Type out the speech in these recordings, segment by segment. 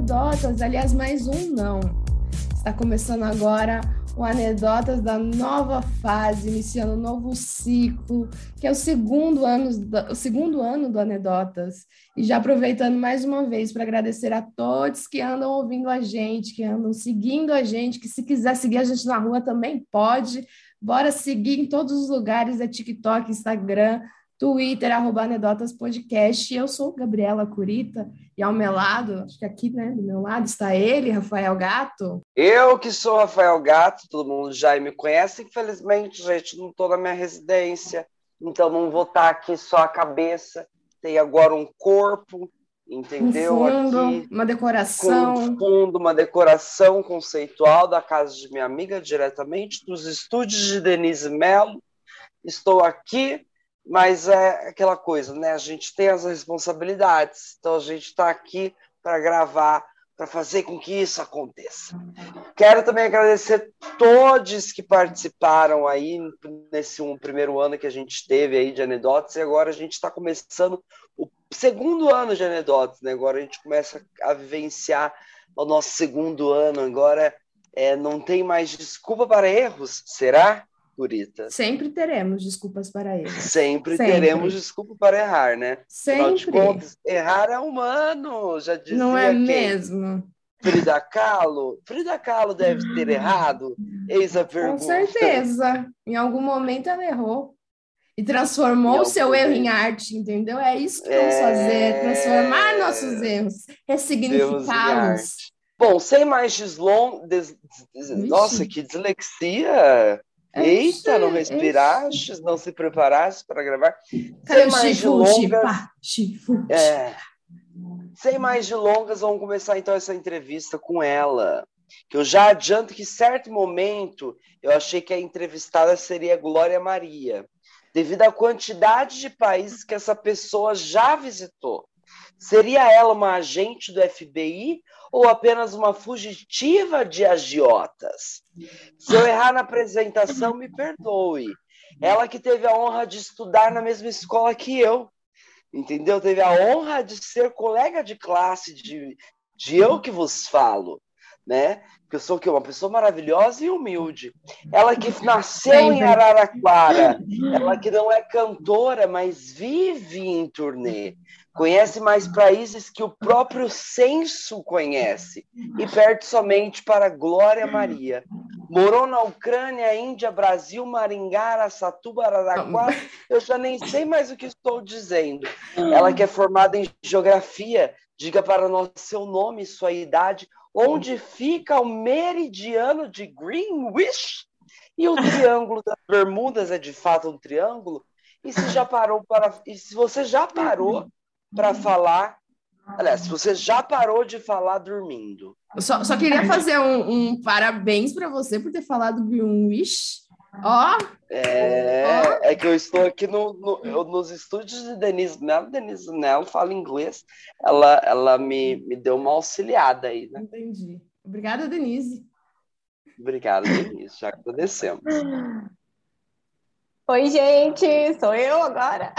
Anedotas, aliás, mais um não. Está começando agora o Anedotas da nova fase, iniciando um novo ciclo, que é o segundo ano, o segundo ano do Anedotas. E já aproveitando mais uma vez para agradecer a todos que andam ouvindo a gente, que andam seguindo a gente, que se quiser seguir a gente na rua também pode. Bora seguir em todos os lugares, é TikTok, Instagram, Twitter, arroba Anedotas Podcast. Eu sou Gabriela Curita e ao meu lado, acho que aqui, né, do meu lado está ele, Rafael Gato. Eu que sou Rafael Gato, todo mundo já me conhece. Infelizmente, gente, não estou na minha residência, então não vou estar aqui só a cabeça. Tem agora um corpo, entendeu? Um fundo, aqui, uma decoração. Com um fundo, uma decoração conceitual da casa de minha amiga, diretamente dos estúdios de Denise Mello. Estou aqui mas é aquela coisa, né? A gente tem as responsabilidades, então a gente está aqui para gravar, para fazer com que isso aconteça. Quero também agradecer todos que participaram aí nesse um primeiro ano que a gente teve aí de anedotas e agora a gente está começando o segundo ano de anedotas, né? Agora a gente começa a vivenciar o nosso segundo ano, agora é, não tem mais desculpa para erros, será? Curita. Sempre teremos desculpas para erros. Sempre, Sempre. teremos desculpa para errar, né? Sempre. contas, errar é humano, já dizia Não é quem? mesmo? Frida Kahlo? Frida Kahlo deve ter errado? Eis a pergunta. Com certeza. Em algum momento ela errou. E transformou o seu erro em arte, entendeu? É isso que vamos é... fazer, transformar nossos erros, ressignificá-los. Bom, sem mais deslong... Des... Nossa, que dislexia! É Eita, não respiraste, não se preparaste para gravar. Sem mais delongas, é, sem mais delongas, vamos começar então essa entrevista com ela. Que eu já adianto que, em certo momento, eu achei que a entrevistada seria Glória Maria, devido à quantidade de países que essa pessoa já visitou. Seria ela uma agente do FBI ou apenas uma fugitiva de agiotas? Se eu errar na apresentação, me perdoe. Ela que teve a honra de estudar na mesma escola que eu, entendeu? Teve a honra de ser colega de classe de, de eu que vos falo, né? Que eu sou que uma pessoa maravilhosa e humilde. Ela que nasceu em Araraquara, ela que não é cantora, mas vive em turnê conhece mais países que o próprio censo conhece e perde somente para Glória Maria. Morou na Ucrânia, Índia, Brasil, Maringá, Araçatuba, Araraquara. Eu já nem sei mais o que estou dizendo. Ela que é formada em geografia, diga para nós seu nome, sua idade, onde fica o meridiano de Greenwich? E o triângulo das Bermudas é de fato um triângulo? E se já parou para e se você já parou para falar. Aliás, você já parou de falar dormindo. Eu só, só queria fazer um, um parabéns para você por ter falado Greenwich. Ó! Oh. É, é que eu estou aqui no, no, nos estúdios de Denise Mello. Denise Mello fala inglês. Ela, ela me, me deu uma auxiliada aí, né? Entendi. Obrigada, Denise. Obrigado, Denise. Já agradecemos. Oi, gente. Sou eu agora.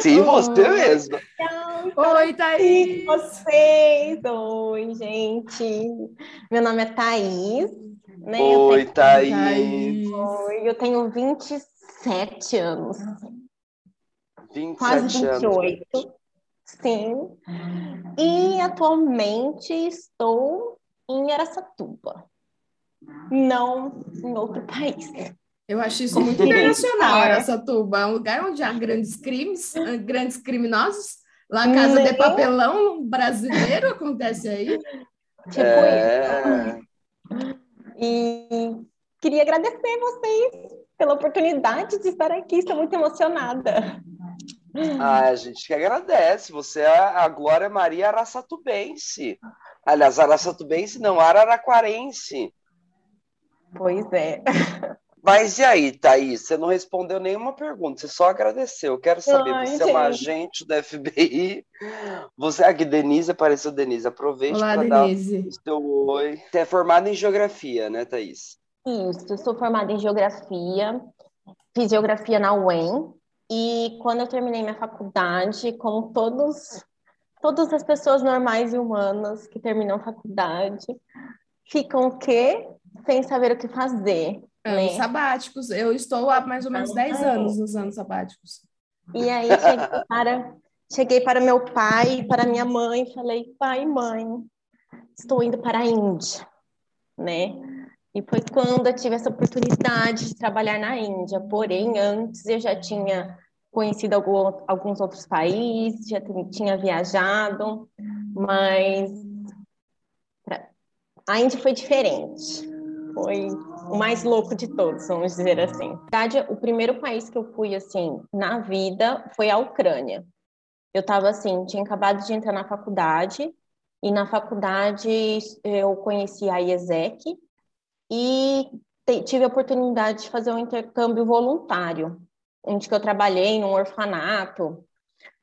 Sim, você mesmo. Oi, Thaís. Vocês. Oi, gente. Meu nome é Thaís. Né? Oi, tenho... Thaís. Oi, eu tenho 27 anos. 27 Quase 28. Anos. Sim. E atualmente estou em Aracatuba. Não em outro país. Eu acho isso muito internacional, essa tuba. É um lugar onde há grandes crimes, grandes criminosos. Lá a Casa de Papelão brasileiro acontece aí. Tipo é... isso. E queria agradecer vocês pela oportunidade de estar aqui. Estou muito emocionada. Ah, a gente que agradece. Você é a Glória Maria Araçatubense. Aliás, Araçatubense não, Araraquarense. Pois é. Mas e aí, Thaís? Você não respondeu nenhuma pergunta, você só agradeceu. Eu quero saber, Ai, você gente. é uma agente do FBI? Você, aqui, Denise, apareceu Denise. Aproveite para dar o seu oi. Você é formada em geografia, né, Thaís? Isso, eu sou formada em geografia, fiz geografia na UEM, e quando eu terminei minha faculdade, como todos todas as pessoas normais e humanas que terminam a faculdade ficam o quê? Sem saber o que fazer. Anos né? sabáticos. Eu estou há mais ou menos 10 anos nos anos sabáticos. E aí cheguei para, cheguei para meu pai, para minha mãe, e falei, pai, mãe, estou indo para a Índia, né? E foi quando eu tive essa oportunidade de trabalhar na Índia. Porém, antes eu já tinha conhecido alguns outros países, já tinha viajado, mas a Índia foi diferente. Foi o mais louco de todos, vamos dizer assim. Na verdade, o primeiro país que eu fui assim na vida foi a Ucrânia. Eu estava assim, tinha acabado de entrar na faculdade e na faculdade eu conheci a IESEC e tive a oportunidade de fazer um intercâmbio voluntário, onde eu trabalhei num orfanato,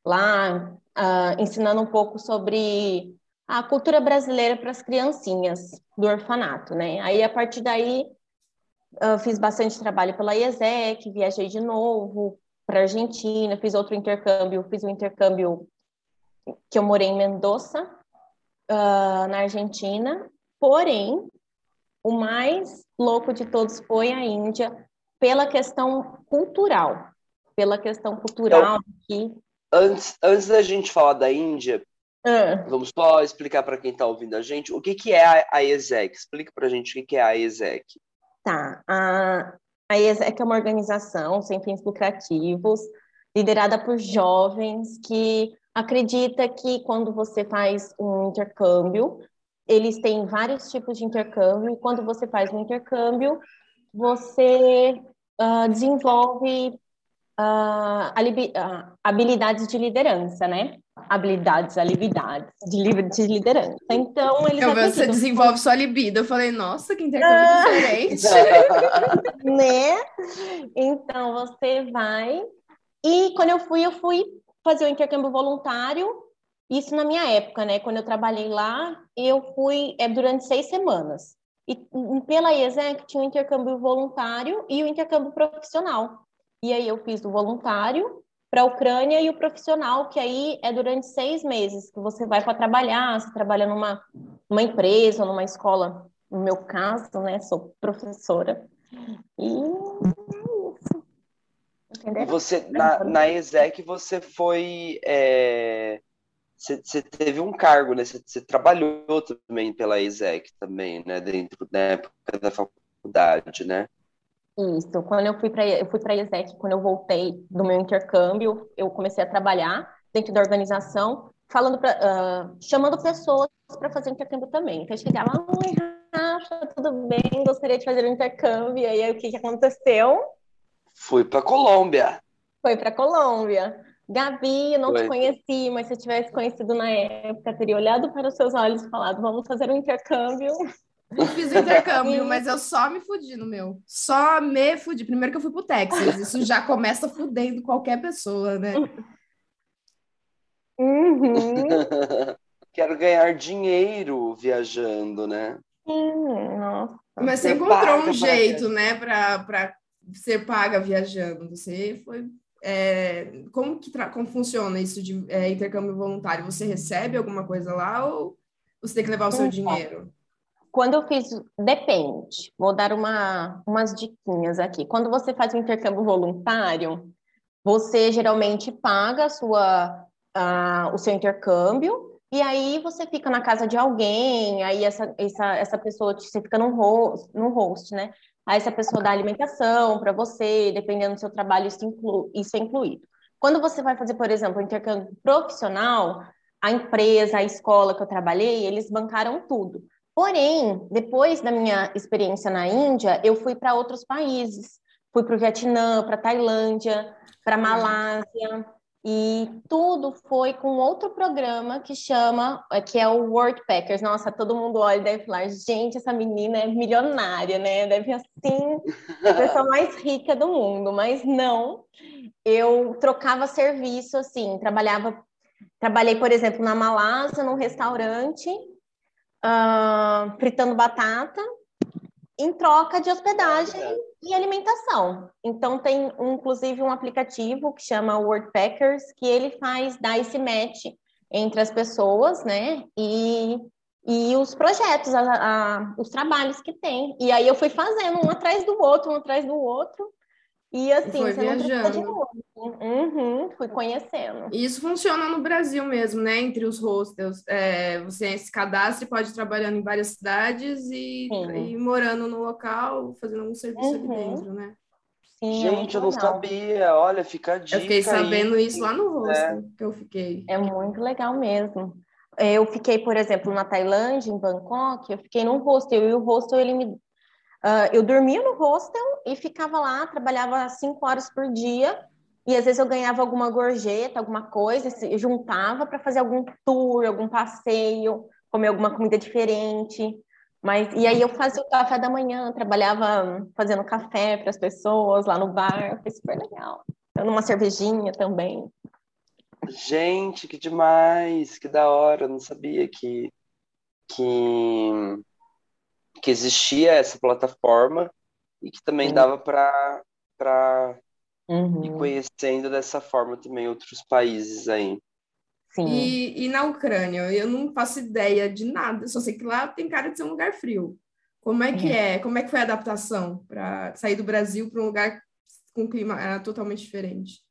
lá uh, ensinando um pouco sobre a cultura brasileira para as criancinhas do orfanato, né? Aí, a partir daí, eu fiz bastante trabalho pela IESEC, viajei de novo para Argentina, fiz outro intercâmbio, fiz um intercâmbio que eu morei em Mendoza, uh, na Argentina, porém, o mais louco de todos foi a Índia, pela questão cultural, pela questão cultural então, que... Antes, antes da gente falar da Índia, ah. Vamos só explicar para quem está ouvindo a gente o que, que é a, a ESEC. Explica para a gente o que, que é a ESEC. Tá. A, a ESEC é uma organização sem fins lucrativos, liderada por jovens que acredita que quando você faz um intercâmbio, eles têm vários tipos de intercâmbio, e quando você faz um intercâmbio, você uh, desenvolve uh, habilidades de liderança, né? Habilidades, habilidades de, de liderança. Então, eles Eu você desenvolve sua libido. Eu falei, nossa, que intercâmbio ah, diferente. né? Então, você vai... E quando eu fui, eu fui fazer o intercâmbio voluntário, isso na minha época, né? Quando eu trabalhei lá, eu fui é, durante seis semanas. E pela IESEC tinha o intercâmbio voluntário e o intercâmbio profissional. E aí eu fiz o voluntário para a Ucrânia e o profissional, que aí é durante seis meses que você vai para trabalhar, você trabalha numa, numa empresa ou numa escola, no meu caso, né, sou professora. E é você, na, na ESEC, você foi. É, você, você, teve um cargo, né? Você, você, trabalhou também pela ESEC também, né? Dentro da época da faculdade, né? Isso, quando eu fui para eu fui para a ESEC, quando eu voltei do meu intercâmbio, eu comecei a trabalhar dentro da organização, falando pra, uh, chamando pessoas para fazer intercâmbio também. Então eu chegava, oi, Rafa, tudo bem? Gostaria de fazer um intercâmbio. E aí o que, que aconteceu? Fui para Colômbia. Foi para Colômbia. Gabi, eu não Foi. te conheci, mas se eu tivesse conhecido na época, teria olhado para os seus olhos e falado, vamos fazer um intercâmbio. Não fiz o intercâmbio, mas eu só me fudi no meu. Só me fudi. Primeiro que eu fui pro Texas. Isso já começa fudendo qualquer pessoa, né? Uhum. Quero ganhar dinheiro viajando, né? Sim, nossa. Mas você, encontrou um jeito, né, para pra ser paga viajando. Você foi. É, como que como funciona isso de é, intercâmbio voluntário? Você recebe alguma coisa lá ou você tem que levar o seu então, dinheiro? Quando eu fiz, depende, vou dar uma, umas diquinhas aqui. Quando você faz um intercâmbio voluntário, você geralmente paga sua, o seu intercâmbio e aí você fica na casa de alguém, aí essa, essa, essa pessoa, você fica no host, no host, né? Aí essa pessoa dá alimentação para você, dependendo do seu trabalho, isso, inclu, isso é incluído. Quando você vai fazer, por exemplo, um intercâmbio profissional, a empresa, a escola que eu trabalhei, eles bancaram tudo. Porém, depois da minha experiência na Índia, eu fui para outros países. Fui para o Vietnã, para Tailândia, para Malásia, e tudo foi com outro programa que chama, que é o World Packers. Nossa, todo mundo olha e deve falar, gente, essa menina é milionária, né? Deve assim, a pessoa mais rica do mundo. Mas não, eu trocava serviço, assim, trabalhava, trabalhei, por exemplo, na Malásia, num restaurante, uh, fritando batata em troca de hospedagem e alimentação. Então tem um, inclusive um aplicativo que chama Wordpackers que ele faz dá esse match entre as pessoas, né? E, e os projetos, a, a, os trabalhos que tem. E aí eu fui fazendo um atrás do outro, um atrás do outro. E assim, Foi você não precisa de viajando. novo. Uhum, fui conhecendo. E isso funciona no Brasil mesmo, né? Entre os hostels. É, você se cadastra e pode ir trabalhando em várias cidades e, e morando no local, fazendo algum serviço ali Uhum. dentro, né? Sim, é Gente, eu não sabia. Olha, fica a dica Eu fiquei sabendo aí. isso lá no hostel que eu fiquei. É muito legal mesmo. Eu fiquei, por exemplo, na Tailândia, em Bangkok, eu fiquei num hostel e o hostel ele me ah, eu dormia no hostel e ficava lá, trabalhava cinco horas por dia e às vezes eu ganhava alguma gorjeta, alguma coisa, juntava para fazer algum tour, algum passeio, comer alguma comida diferente. Mas e aí eu fazia o café da manhã, trabalhava fazendo café para as pessoas lá no bar, foi super legal. Dando uma cervejinha também. Gente, que demais, que da hora. Eu não sabia que, que, que existia essa plataforma e que também Sim. dava para para Uhum, ir conhecendo dessa forma também outros países aí. sim. E, e na Ucrânia, eu não faço ideia de nada, só sei que lá tem cara de ser um lugar frio. Como é que é? Como é que foi a adaptação para sair do Brasil para um lugar com clima ah, totalmente diferente?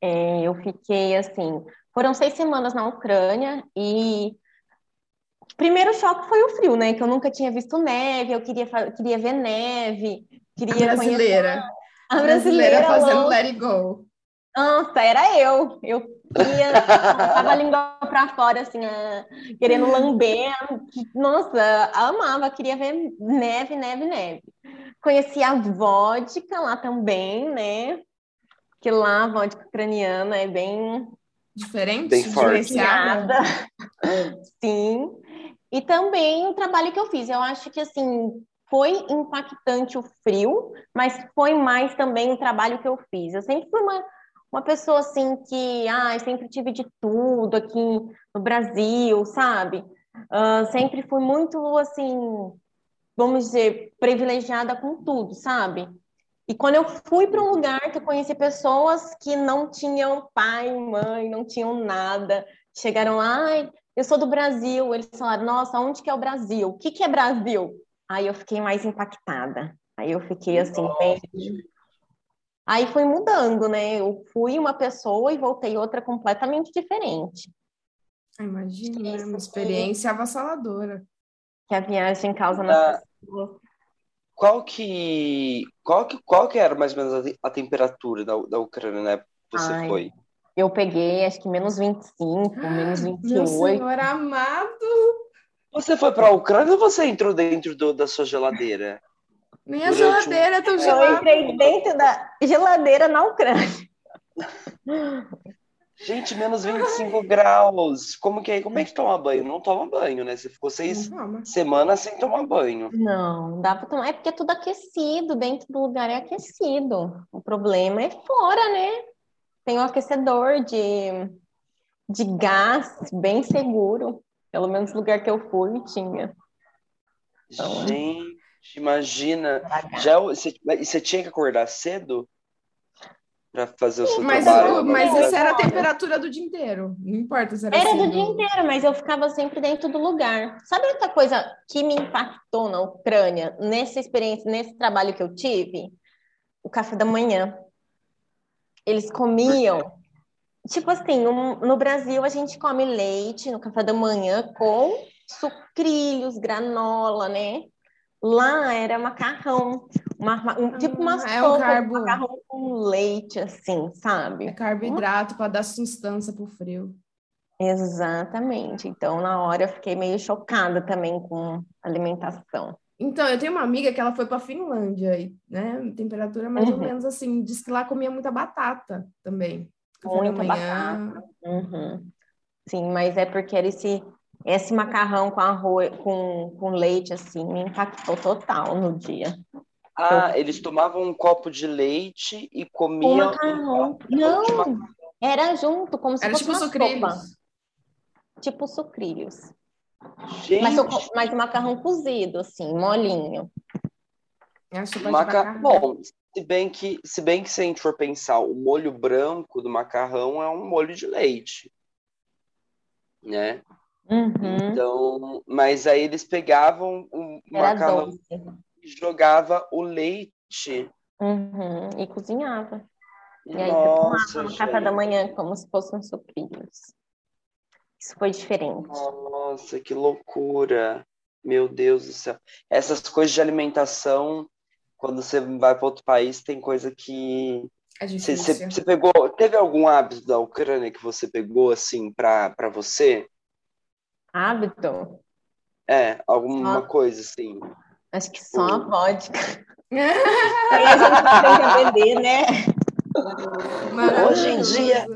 É, eu fiquei assim, foram seis semanas na Ucrânia e primeiro choque foi o frio, né? Que eu nunca tinha visto neve, eu queria, queria ver neve, queria conhecer brasileira. a brasileira fazendo louca. let it go. Nossa, era eu. Eu queria, tava a língua pra fora, assim, querendo lamber. Nossa, amava, queria ver neve, neve, neve. Conheci a vodka lá também, né? Que lá a vodka ucraniana é bem Diferente? Bem forte. Sim. E também o trabalho que eu fiz. Eu acho que assim foi impactante o frio, mas foi mais também o trabalho que eu fiz. Eu sempre fui uma, uma pessoa assim que, ah, sempre tive de tudo aqui no Brasil, sabe? Ah, sempre fui muito assim, vamos dizer, privilegiada com tudo, sabe? E quando eu fui para um lugar que eu conheci pessoas que não tinham pai, mãe, não tinham nada, chegaram lá, ai, eu sou do Brasil. Eles falaram, nossa, onde que é o Brasil? O que que é Brasil? Aí eu fiquei mais impactada. Aí eu fiquei assim, bem... Aí foi mudando, né? Eu fui uma pessoa e voltei outra completamente diferente. Ah, Imagina, né? Isso Uma experiência avassaladora. Que a viagem causa Ah. nas pessoas. Qual que, qual que, qual que era mais ou menos a, a temperatura da, da Ucrânia, né? Você Ai, foi? Eu peguei, acho que menos 25, menos Meu 28. senhor amado, Você foi para a Ucrânia ou você entrou dentro do- da sua geladeira? nem a Durante um- geladeira é tão Eu gelada. entrei dentro da geladeira na Ucrânia. Gente, menos 25 graus. Como que é? Como é que toma banho? Não toma banho, né? Você ficou seis semanas sem tomar banho. Não, dá pra tomar. É porque é tudo aquecido, dentro do lugar é aquecido. O problema é fora, né? Tem um aquecedor de, de gás bem seguro. Pelo menos no lugar que eu fui tinha. Então- Gente, imagina. Já, você, você tinha que acordar cedo para fazer o seu Mas, trabalho? mas isso era a temperatura do dia inteiro. Não importa se era Era do cedo. dia inteiro, mas eu ficava sempre dentro do lugar. Sabe outra coisa que me impactou na Ucrânia, nessa experiência, nesse trabalho que eu tive? O café da manhã. Eles comiam. Tipo assim, no, no Brasil a gente come leite no café da manhã com sucrilhos, granola, né? Lá era macarrão, uma- um- tipo uma Ah, é um sopa de carbo. macarrão com leite, assim, sabe? É carboidrato para dar sustância pro frio. Exatamente. Então, na hora eu fiquei meio chocada também com a alimentação. Então, eu tenho uma amiga que ela foi para Finlândia, e, né? Temperatura mais ou Uhum. menos assim. Diz que lá comia muita batata também. Muita manhã. Uhum. Sim, mas é porque era esse, esse macarrão com arroz, com, com leite, assim, me impactou total no dia. Ah, eles tomavam um copo de leite e Com comiam um macarrão. copo de Não, macarrão. era junto, como se Era fosse tipo uma sucrilhos. sopa. Tipo sucrilhos. Gente, Mas, o- mas macarrão cozido, assim, molinho. Maca... macarrão. Bom, se bem que, se bem que se a gente for pensar, o molho branco do macarrão é um molho de leite. né? Uhum. Então, mas aí eles pegavam o Era macarrão doce. e jogava o leite. Uhum. E cozinhava. E aí você tomava Nossa, no café da manhã como se fossem sucrilhos. Isso foi diferente. Nossa, que loucura. Meu Deus do céu. Essas coisas de alimentação, quando você vai para outro país, tem coisa que É você, você, você pegou. Teve algum hábito da Ucrânia que você pegou assim para para você? Hábito? É, alguma Ah. coisa assim. Acho que só a vodka. Aí a gente aprende a beber, né? Hoje em dia-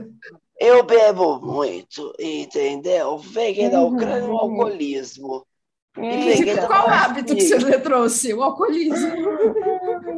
Eu bebo muito, entendeu? Peguei da Ucrânia o Uhum. alcoolismo. É isso. da- Qual hábito que você trouxe? O alcoolismo.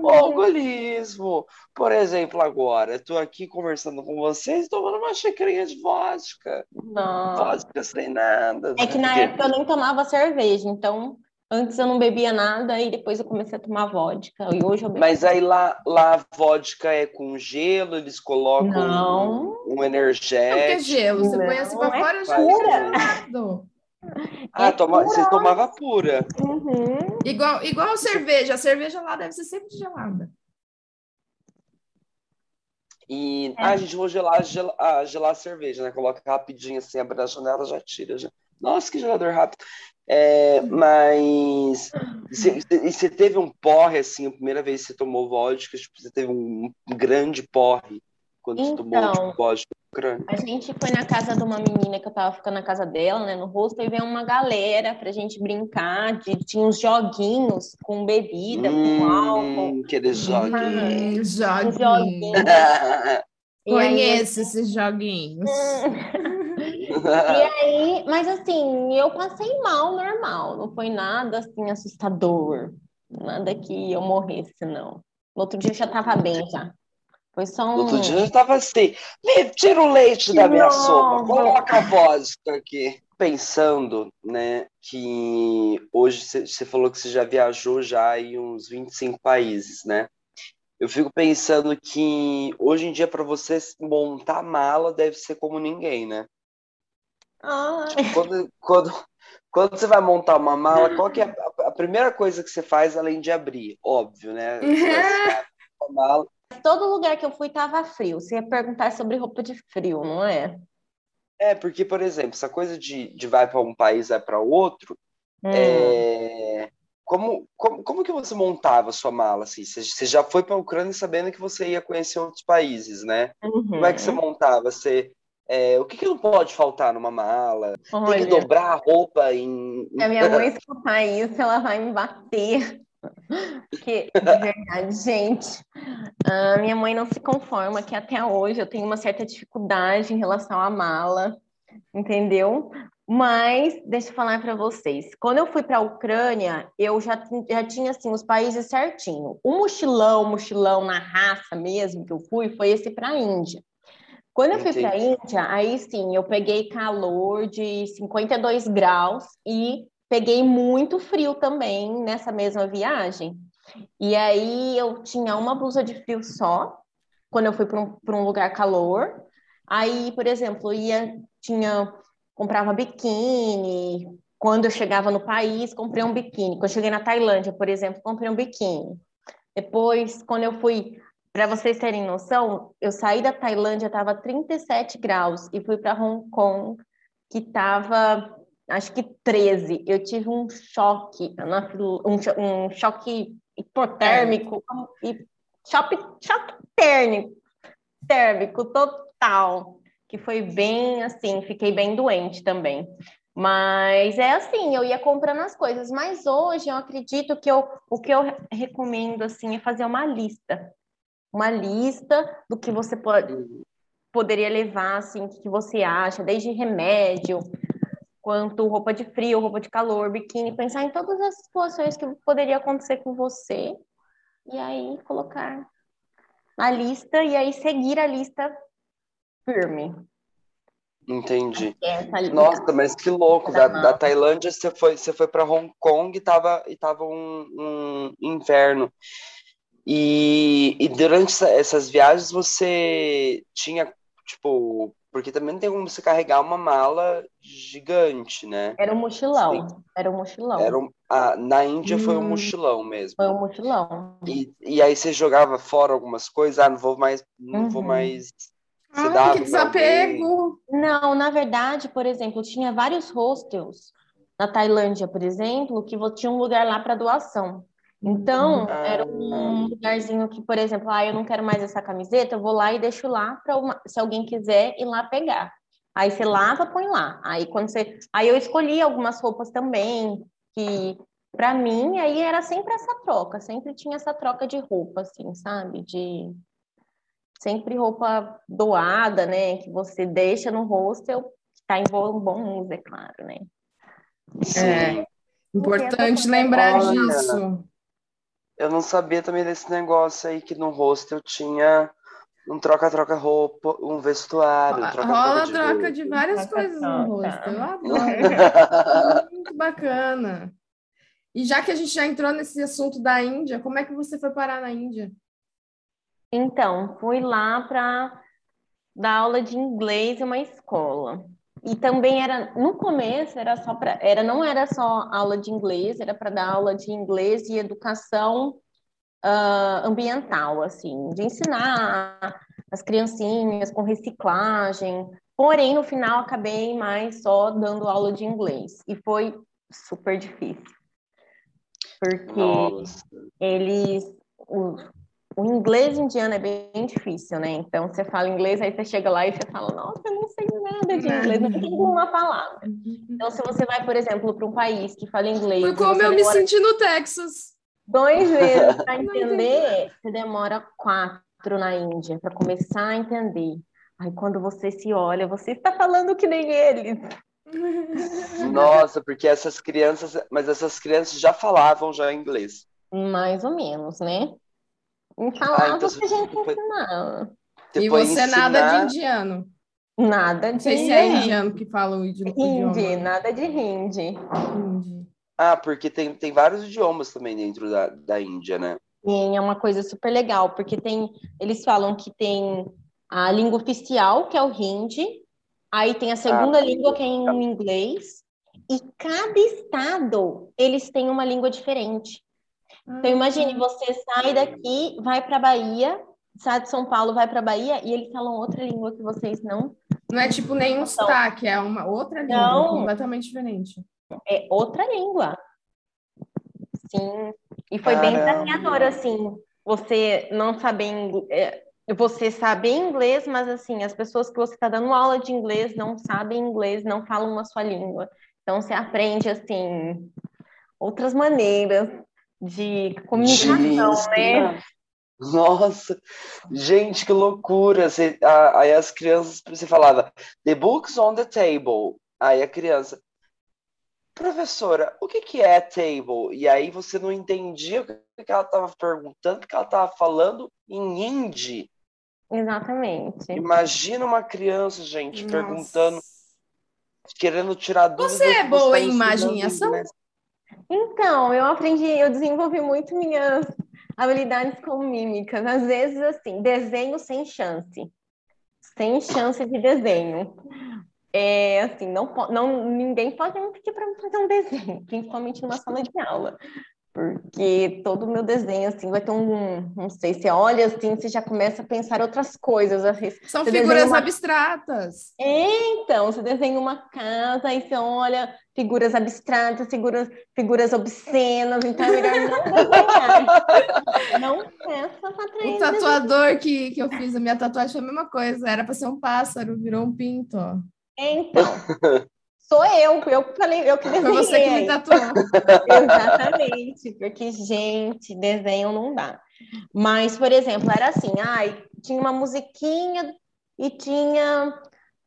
O alcoolismo. Por exemplo, agora, eu tô aqui conversando com vocês, tomando uma xicrinha de vodka. Não. Vodka sem nada. É que na Porque- época eu nem tomava cerveja, então antes eu não bebia nada e depois eu comecei a tomar vodka. E hoje eu bebo. Mas aí lá, lá a vodka é com gelo, eles colocam Não. um, um Não, porque é energético. gelo. Você põe assim pra Não, é fora já pura. é gelado. Ah, É toma, você tomava pura. Uhum. Igual, igual a cerveja. A cerveja lá deve ser sempre gelada. E É. ah, a gente vou gelar, gel- ah, gelar a cerveja, né? Coloca rapidinho assim, abre a janela, já tira. Já. Nossa, que gelador rápido. É, mas você- e você teve um porre assim, a primeira vez que você tomou vodka, tipo, você teve um grande porre quando você tomou Então. tipo, vodka ucrânia. A gente foi na casa de uma menina que eu tava ficando na casa dela, né, no rosto, e veio uma galera pra gente brincar. De, tinha uns joguinhos com bebida, com álcool. Hum, aqueles joguinhos. Hum, joguinhos. Aí- Conheço esses joguinhos. E aí, mas assim, eu passei mal, normal. Não foi nada assim assustador. Nada que eu morresse, não. No outro dia eu já tava bem já. Foi só No um. outro dia eu tava assim, "Me tira o leite da minha Não. sopa, coloca a vodka aqui. Pensando, né, que hoje você- você falou que você já viajou já em uns 25 países, né? Eu fico pensando que hoje em dia para você montar mala deve ser como ninguém, né? Ai, Quando, quando, quando você vai montar uma mala, qual que é a, a primeira coisa que você faz além de abrir? Óbvio, né? Mala, todo lugar que eu fui tava frio. Você ia perguntar sobre roupa de frio, não é? É, porque, por exemplo, essa coisa de, de vai para um país, vai para outro, Hum. é, como, como, como que você montava a sua mala? Assim? Você, você já foi para a Ucrânia sabendo que você ia conhecer outros países, né? Como é que você Uhum. montava? Você, é, o que, que não pode faltar numa mala? Tem que Olha, dobrar a roupa em. se a minha mãe escutar isso, ela vai me bater. Porque, de verdade, gente, a minha mãe não se conforma que até hoje eu tenho uma certa dificuldade em relação à mala, entendeu? Mas deixa eu falar para vocês. Quando eu fui para a Ucrânia, eu já, já tinha assim os países certinho. O mochilão, mochilão na raça mesmo que eu fui, foi esse para a Índia. Quando eu fui para a. Índia, aí sim, eu peguei calor de 52 graus e peguei muito frio também nessa mesma viagem. E aí eu tinha uma blusa de frio só, quando eu fui para um, pra um lugar calor. Aí, por exemplo, ia, tinha, comprava biquíni. Quando eu chegava no país, comprei um biquíni. Quando eu cheguei na Tailândia, por exemplo, comprei um biquíni. Depois, quando eu fui, para vocês terem noção, eu saí da Tailândia, estava 37 graus, e fui para Hong Kong, que estava, acho que 13. Eu tive um choque, um, cho- um choque hipotérmico, e choque, choque térmico, térmico total, que foi bem assim, fiquei bem doente também. Mas é assim, eu ia comprando as coisas, mas hoje eu acredito que eu, o que eu recomendo assim é fazer uma lista. Uma lista do que você pode, poderia levar, assim, o que você acha, desde remédio, quanto roupa de frio, roupa de calor, biquíni, pensar em todas as situações que poderia acontecer com você e aí colocar na lista e aí seguir a lista firme. Entendi. Lista. Nossa, mas que louco! Da, da Tailândia você foi, você foi para Hong Kong e tava, e tava um, um inverno. E, e durante essa- essas viagens você tinha tipo, porque também não tem como você carregar uma mala gigante, né? Era um mochilão. Era um mochilão. Era um, ah, na Índia Hum. foi um mochilão mesmo. Foi um mochilão. E, e aí você jogava fora algumas coisas, ah, não vou mais, não vou Uhum. mais. Você Ai, dava que desapego! Não, na verdade, por exemplo, tinha vários hostels na Tailândia, por exemplo, que tinha um lugar lá para doação. Então, Ah. era um lugarzinho que, por exemplo, ah, eu não quero mais essa camiseta, eu vou lá e deixo lá para se alguém quiser ir lá pegar. Aí você lava, põe lá. Aí quando você, aí eu escolhi algumas roupas também que para mim aí era sempre essa troca, sempre tinha essa troca de roupa assim, sabe? De sempre roupa doada, né, que você deixa no hostel, que tá em bom, bom uso, é claro, né? É. Importante lembrar Olha. disso. Eu não sabia também desse negócio aí que no hostel tinha um troca-troca roupa, um vestuário, um troca-troca Rola de troca roupa. de várias Troca-troca. coisas no rosto. Eu adoro. Muito bacana. E já que a gente já entrou nesse assunto da Índia, como é que você foi parar na Índia? Então, fui lá para dar aula de inglês em uma escola. E também era, no começo era só para, era não era só aula de inglês, era para dar aula de inglês e educação ah, ambiental, assim, de ensinar as criancinhas com reciclagem. Porém, no final acabei mais só dando aula de inglês e foi super difícil. Porque Nossa. eles o inglês indiano é bem difícil, né? Então você fala inglês, aí você chega lá e você fala, nossa, eu não sei nada de inglês, não tem uma palavra. Então, se você vai, por exemplo, para um país que fala inglês, Foi como eu me senti no Texas. dois meses para entender, você demora quatro na Índia para começar a entender. Aí quando você se olha, você está falando que nem eles. Nossa, porque essas crianças, mas essas crianças já falavam já inglês. Mais ou menos, né? Em Ah, então você que a gente ensinava. Você E você nada de ensinar- indiano. Nada Não de sei se é indiano que fala o idi- Hindi, idioma. nada de hindi. Hindi. Ah, porque tem, tem vários idiomas também dentro da, da Índia, né? Sim, é uma coisa super legal, porque tem, eles falam que tem a língua oficial, que é o hindi, aí tem a segunda Ah, língua, que é em inglês, e cada estado, eles têm uma língua diferente. Então, imagine, você sai daqui, vai para Bahia, sai de São Paulo, vai para Bahia, e eles falam outra língua que vocês não, Não é tipo nenhum sotaque, é uma outra língua Não. completamente diferente. é outra língua. Sim, e foi bem Caramba. desafiador, assim, você não saber inglês, você saber inglês, mas assim, as pessoas que você está dando aula de inglês não sabem inglês, não falam a sua língua. Então você aprende, assim, outras maneiras de comunicação, né? Nossa, gente, que loucura! Você- a- aí as crianças, você falava, the books on the table. Aí a criança, professora, o que que é table? E aí você não entendia o que que ela estava perguntando, porque ela estava falando em hindi. Exatamente. Imagina uma criança, gente, Nossa. perguntando, querendo tirar dúvidas. Você é que boa em imaginação? Então, eu aprendi, eu desenvolvi muito minhas habilidades com mímicas. Às vezes, assim, desenho sem chance. Sem chance de desenho. É, assim, não, não, ninguém pode me pedir para fazer um desenho, principalmente numa sala de aula. Porque todo o meu desenho, assim, vai ter um, não sei, você olha assim, você já começa a pensar outras coisas. assim, São figuras uma- abstratas. então, você desenha uma casa e você olha figuras abstratas, figuras, figuras obscenas, então é melhor não desenhar. Não peça para O trás. tatuador que, que eu fiz, a minha tatuagem foi a mesma coisa. Era para ser um pássaro, virou um pinto. Ó. Então, sou eu, eu que falei, eu que Foi desenhei. você que me tatuou. Exatamente, porque, gente, desenho não dá. Mas, por exemplo, era assim, ai, tinha uma musiquinha e tinha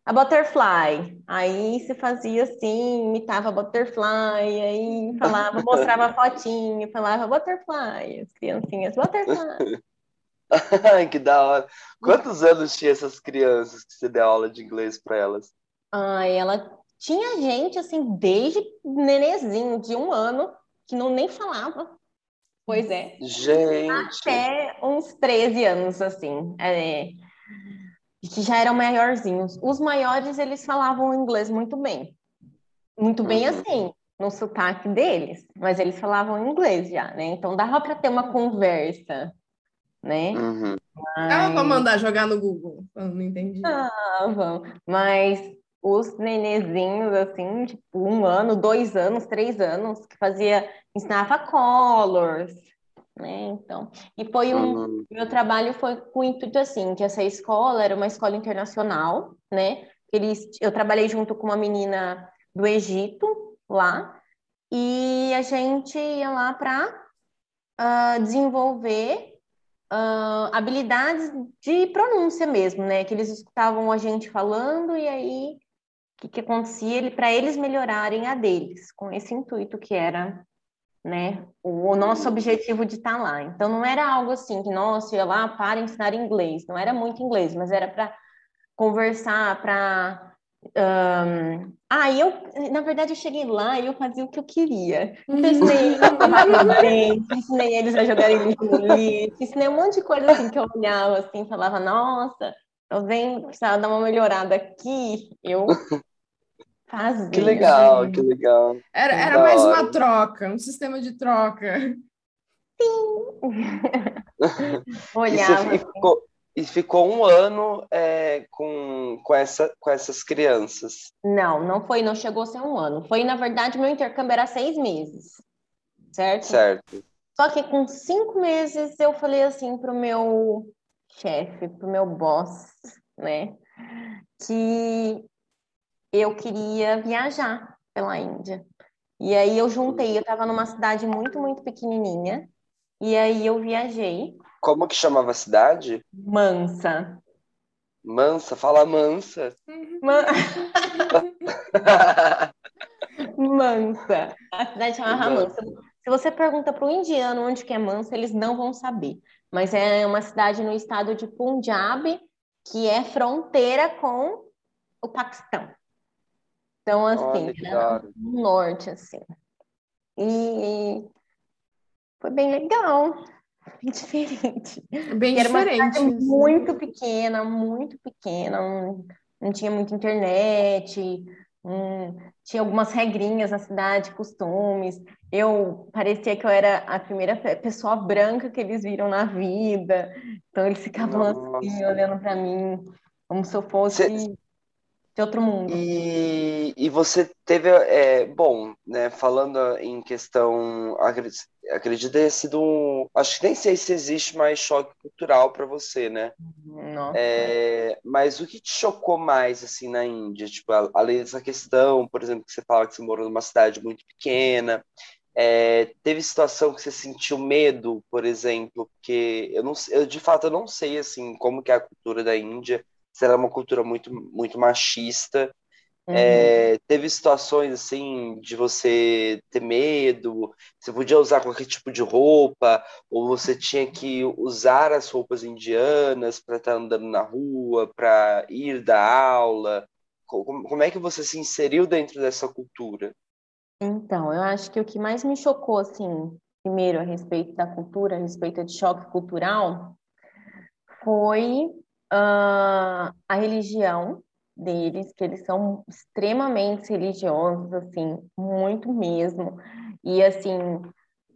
a butterfly. Aí você fazia assim, imitava a butterfly, aí falava, mostrava a fotinha, falava butterfly, as criancinhas, butterfly. Ai, que da hora. Quantos anos tinha essas crianças que você deu aula de inglês para elas? Ai, ela tinha gente assim, desde nenezinho, de um ano, que não nem falava. Pois é. Gente, Até uns 13 anos, assim. É, que já eram maiorzinhos. Os maiores, eles falavam inglês muito bem. Muito bem uhum. assim, no sotaque deles, mas eles falavam inglês já, né? Então dava para ter uma conversa, né? Uhum. Mas... Dava para mandar jogar no Google, eu não entendi. Dava, mas os nenezinhos, assim, tipo, um ano, dois anos, três anos, que fazia, ensinava colors, né? Então, e foi um, uhum. meu trabalho foi com o intuito, assim, que essa escola era uma escola internacional, né? Eles, eu trabalhei junto com uma menina do Egito, lá, e a gente ia lá para uh, ah, desenvolver uh, habilidades de pronúncia mesmo, né? Que eles escutavam a gente falando e aí o que, que acontecia para eles melhorarem a deles, com esse intuito que era né, o, o nosso objetivo de estar tá lá. Então não era algo assim que, nossa, ia lá para ensinar inglês, não era muito inglês, mas era para conversar, para um, ah, eu, na verdade, eu cheguei lá e eu fazia o que eu queria. Então, ensinei, ensinei eles a jogarem lixo no lixo, ensinei um monte de coisa assim que eu olhava assim, falava, nossa, eu venho precisava dar uma melhorada aqui, eu Que legal, que legal. Era, era mais uma troca, um sistema de troca. Sim. Olhava. Ficou, e ficou um ano é, com, com, essa, com essas crianças. Não, não foi, não chegou a ser um ano. Foi, na verdade, meu intercâmbio era seis meses, certo? Certo. Só que com cinco meses eu falei assim pro meu chefe, pro meu boss, né, que eu queria viajar pela Índia. E aí eu juntei, eu estava numa cidade muito, muito pequenininha, e aí eu viajei como que chamava a cidade? Mansa. Mansa, fala mansa. Man... mansa. A cidade chamava Mansa. Se você pergunta para o indiano onde que é Mansa, eles não vão saber. Mas é uma cidade no estado de Punjab, que é fronteira com o Paquistão. Então, assim, no norte, assim. E foi bem legal bem diferente. Bem era diferente. Uma muito pequena, muito pequena, não, não tinha muita internet, hum, tinha algumas regrinhas na cidade, costumes. Eu parecia que eu era a primeira pessoa branca que eles viram na vida, então eles ficavam Nossa. assim, olhando para mim, como se eu fosse. De outro mundo. E, e você teve, é, bom, né, falando em questão, acredito, acredito ter sido acho que nem sei se existe mais choque cultural para você, né? Não. É, mas o que te chocou mais, assim, na Índia? Tipo, além dessa questão, por exemplo, que você fala que você morou numa cidade muito pequena, é, teve situação que você sentiu medo, por exemplo, porque eu não, eu de fato eu não sei assim como que é a cultura da Índia, se ela é uma cultura muito, muito machista. Uhum. É, teve situações assim de você ter medo, você podia usar qualquer tipo de roupa, ou você tinha que usar as roupas indianas para estar andando na rua, para ir da aula. Como, como é que você se inseriu dentro dessa cultura? Então, eu acho que o que mais me chocou, assim, primeiro a respeito da cultura, a respeito de choque cultural, foi uh, a religião deles, que eles são extremamente religiosos, assim, muito mesmo. E assim,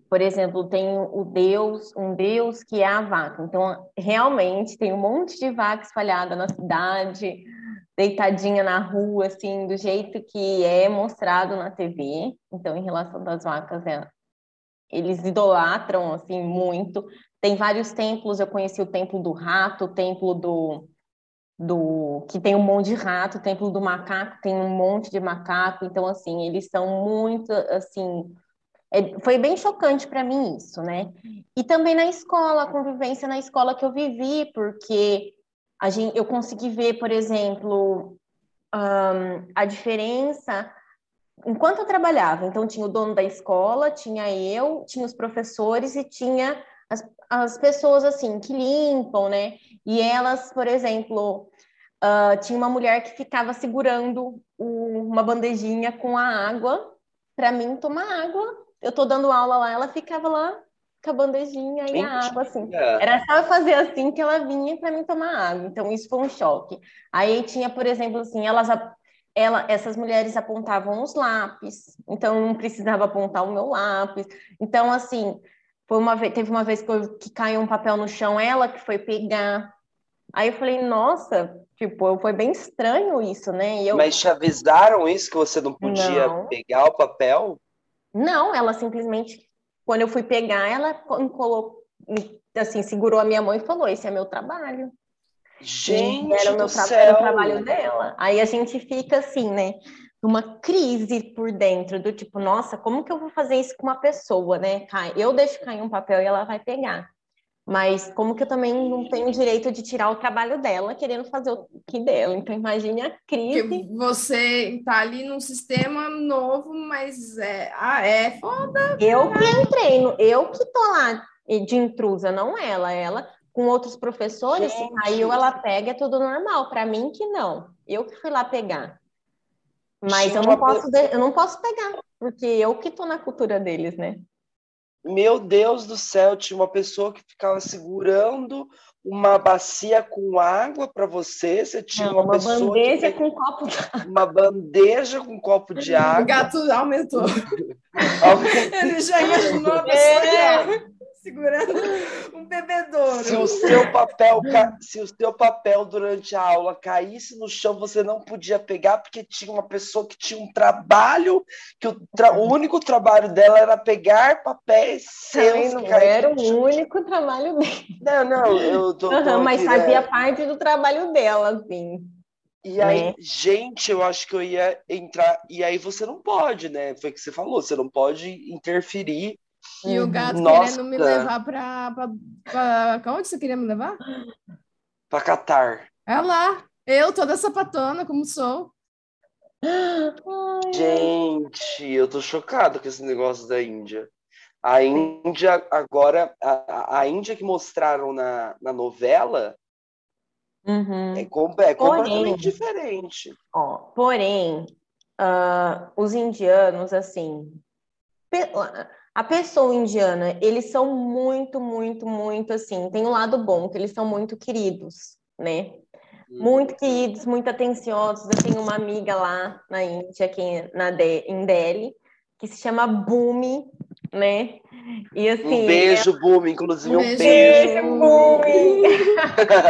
por exemplo, tem o Deus, um Deus que é a vaca. Então, realmente tem um monte de vaca espalhada na cidade, deitadinha na rua, assim, do jeito que é mostrado na TV. Então, em relação das vacas, é, eles idolatram assim muito. Tem vários templos, eu conheci o templo do rato, o templo do, do que tem um monte de rato, o templo do macaco tem um monte de macaco, então assim, eles são muito assim, é, foi bem chocante para mim isso, né? E também na escola, a convivência na escola que eu vivi, porque a gente, eu consegui ver, por exemplo, um, a diferença enquanto eu trabalhava. Então tinha o dono da escola, tinha eu, tinha os professores e tinha as, as pessoas assim que limpam, né? E elas, por exemplo, uh, tinha uma mulher que ficava segurando o, uma bandejinha com a água para mim tomar água. Eu tô dando aula lá, ela ficava lá com a bandejinha e a água, assim. Era só eu fazer assim que ela vinha para mim tomar água. Então, isso foi um choque. Aí tinha, por exemplo, assim, elas ela, essas mulheres apontavam os lápis, então não precisava apontar o meu lápis. Então, assim, foi uma vez, teve uma vez que, eu, que caiu um papel no chão, ela que foi pegar. Aí eu falei, nossa, tipo, foi bem estranho isso, né? Eu... Mas te avisaram isso, que você não podia não. pegar o papel? Não, ela simplesmente, quando eu fui pegar, ela colocou, assim, segurou a minha mão e falou, esse é meu trabalho. Gente, era o meu tra era o trabalho dela. Aí a gente fica assim, né? Numa crise por dentro, do tipo, nossa, como que eu vou fazer isso com uma pessoa, né? Eu deixo cair um papel e ela vai pegar. Mas como que eu também não tenho direito de tirar o trabalho dela querendo fazer o que dela? Então imagine a crise. Porque você tá ali num sistema novo, mas é, ah, é foda. Eu que entrei, no, eu que tô lá de intrusa, não ela. Ela com outros professores, Gente. se caiu, ela pega, é tudo normal. Para mim que não. Eu que fui lá pegar. Mas eu não, posso, eu não posso pegar, porque eu que tô na cultura deles, né? Meu Deus do céu, tinha uma pessoa que ficava segurando uma bacia com água para você, você tinha não, uma, uma pessoa bandeja que... com um copo de água. Uma bandeja com um copo de água. O gato aumentou. Ele já imaginou a pessoa é segurando um bebedouro. Se o seu papel, se o seu papel durante a aula caísse no chão, você não podia pegar porque tinha uma pessoa que tinha um trabalho que o, tra... o único trabalho dela era pegar papéis seus. Não era o único trabalho dela. Não, não, eu tô, uhum, tô mas fazia parte do trabalho dela, assim. E aí, né? gente, eu acho que eu ia entrar. E aí você não pode, né? Foi o que você falou, você não pode interferir e o gato Nossa. querendo me levar pra, pra, pra, pra. Onde você queria me levar? Pra Catar. É lá. Eu, toda sapatona, como sou. Gente, eu tô chocado com esse negócio da Índia. A Índia, agora, a, a Índia que mostraram na, na novela uhum. é, com, é completamente diferente. Ó, porém, uh, os indianos, assim, a pessoa indiana, eles são muito, muito, muito assim. Tem um lado bom, que eles são muito queridos, né? Muito uhum. queridos, muito atenciosos. Eu tenho uma amiga lá na Índia, aqui na De em Delhi, que se chama Bumi, né? E assim. Um beijo, ela... Bumi, inclusive um, beijo. beijo Bumi!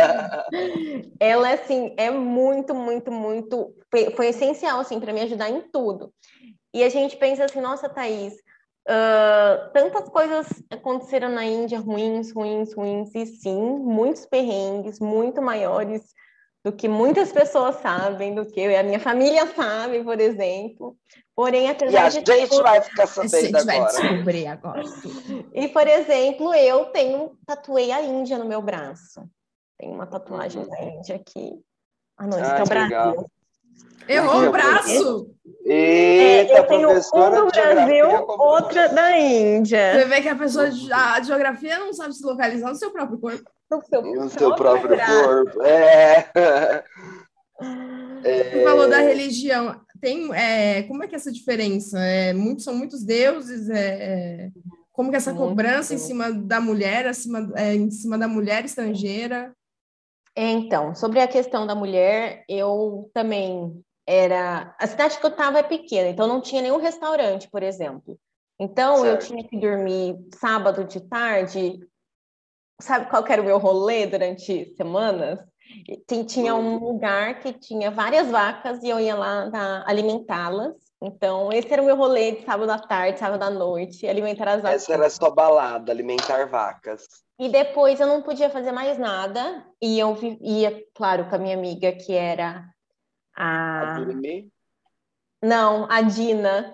ela, assim, é muito, muito, muito. Foi essencial, assim, para me ajudar em tudo. E a gente pensa assim, nossa, Thaís, Uh, tantas coisas aconteceram na Índia ruins, ruins, ruins, e sim, muitos perrengues, muito maiores do que muitas pessoas sabem, do que eu e a minha família sabe, por exemplo. Porém, apesar e a de gente vai ficar sabendo a gente agora. vai descobrir agora. E, por exemplo, eu tenho, tatuei a Índia no meu braço. Tem uma tatuagem uhum. da Índia aqui. Ah, não, esse ah, é o Brasil. Legal. Errou o braço! Eita, é, eu tenho uma do Brasil, outra da Índia. Você vê que a pessoa a geografia não sabe se localizar no seu próprio corpo. No seu, no seu próprio corpo. É. Você falou da religião. Tem, é, como é que é essa diferença? É, muito, são muitos deuses? É, é como que é essa cobrança em cima da mulher, acima, é, em cima da mulher estrangeira? Então, sobre a questão da mulher, eu também era. A cidade que eu estava é pequena, então não tinha nenhum restaurante, por exemplo. Então certo. eu tinha que dormir sábado de tarde. Sabe qual era o meu rolê durante semanas? Tinha um hum. lugar que tinha várias vacas e eu ia lá alimentá-las. Então, esse era o meu rolê de sábado à tarde, sábado à noite, alimentar as vacas. Essa era sua balada, alimentar vacas. E depois eu não podia fazer mais nada. E eu ia, claro, com a minha amiga, que era a. a não, a Dina.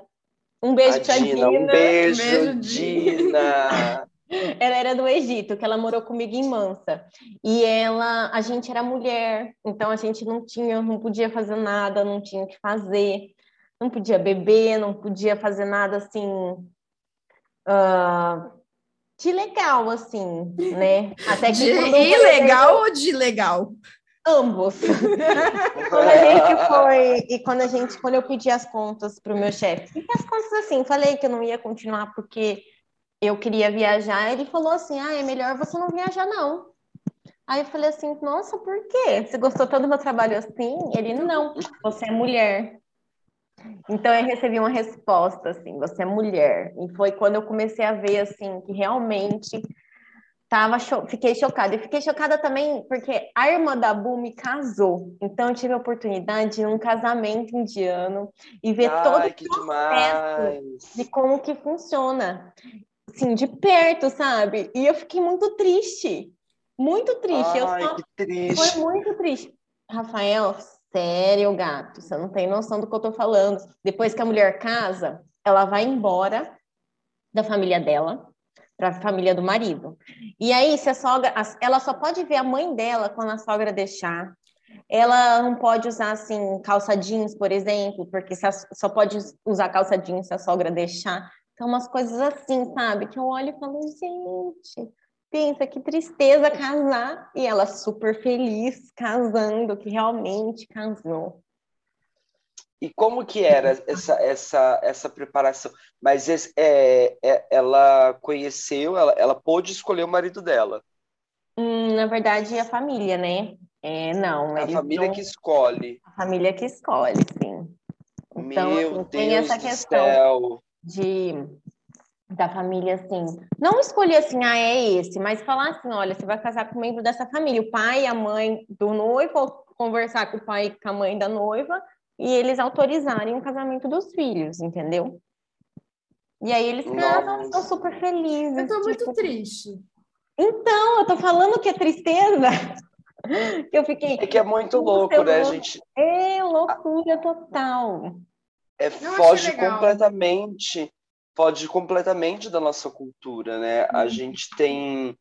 Um beijo a pra Dina. Um beijo, beijo Dina. ela era do Egito, que ela morou comigo em Mansa. E ela, a gente era mulher, então a gente não tinha, não podia fazer nada, não tinha o que fazer, não podia beber, não podia fazer nada assim. Uh, de legal, assim, né? Até que de ilegal ou de legal? Ambos. quando a gente foi, e quando a gente, quando eu pedi as contas para o meu chefe, as contas assim, falei que eu não ia continuar porque eu queria viajar, ele falou assim: ah, é melhor você não viajar, não. Aí eu falei assim, nossa, por quê? Você gostou tanto do meu trabalho assim? Ele, não, você é mulher. Então eu recebi uma resposta assim, você é mulher. E foi quando eu comecei a ver assim que realmente tava cho fiquei chocada. E fiquei chocada também porque a irmã da Bu me casou. Então eu tive a oportunidade de ir num casamento indiano e ver Ai, todo o processo demais. de como que funciona. Assim, de perto, sabe? E eu fiquei muito triste. Muito triste. eu Ai, só... que triste. Foi muito triste. Rafael, sério, gato, você não tem noção do que eu tô falando. Depois que a mulher casa, ela vai embora da família dela para a família do marido. E aí, se a sogra, ela só pode ver a mãe dela quando a sogra deixar. Ela não pode usar assim calça jeans, por exemplo, porque a, só pode usar calça jeans se a sogra deixar. Então, umas coisas assim, sabe? Que eu olho e falo, gente, pensa que tristeza casar. E ela super feliz casando, que realmente casou. E como que era essa, essa, essa preparação? Mas esse, é, é, ela conheceu, ela, ela pôde escolher o marido dela. Hum, na verdade, a família, né? É, não, A família não... que escolhe. A família que escolhe, sim. Então, Meu assim, tem Deus essa do questão céu. de da família assim, não escolher assim, ah, é esse, mas falar assim, olha, você vai casar com um membro dessa família, o pai e a mãe do noivo, ou conversar com o pai e com a mãe da noiva, e eles autorizarem o casamento dos filhos, entendeu? E aí eles casam, estão super felizes. Eu tô muito tipo... triste. Então, eu tô falando que é tristeza. que eu fiquei. É que é muito louco, né, gente? É loucura total. É, foge completamente, foge completamente da nossa cultura, né? A gente tem,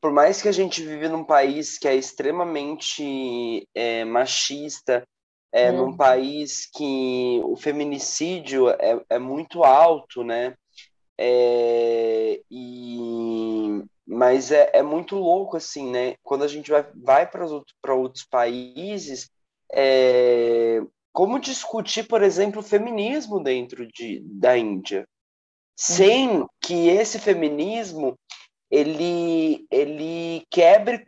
por mais que a gente vive num país que é extremamente é, machista, é num Uhum. país que o feminicídio é, é muito alto, né? É, e, mas é, é muito louco, assim, né? Quando a gente vai, vai para outros, para outros países, é, como discutir, por exemplo, o feminismo dentro de, da Índia, sem que esse feminismo ele, ele quebre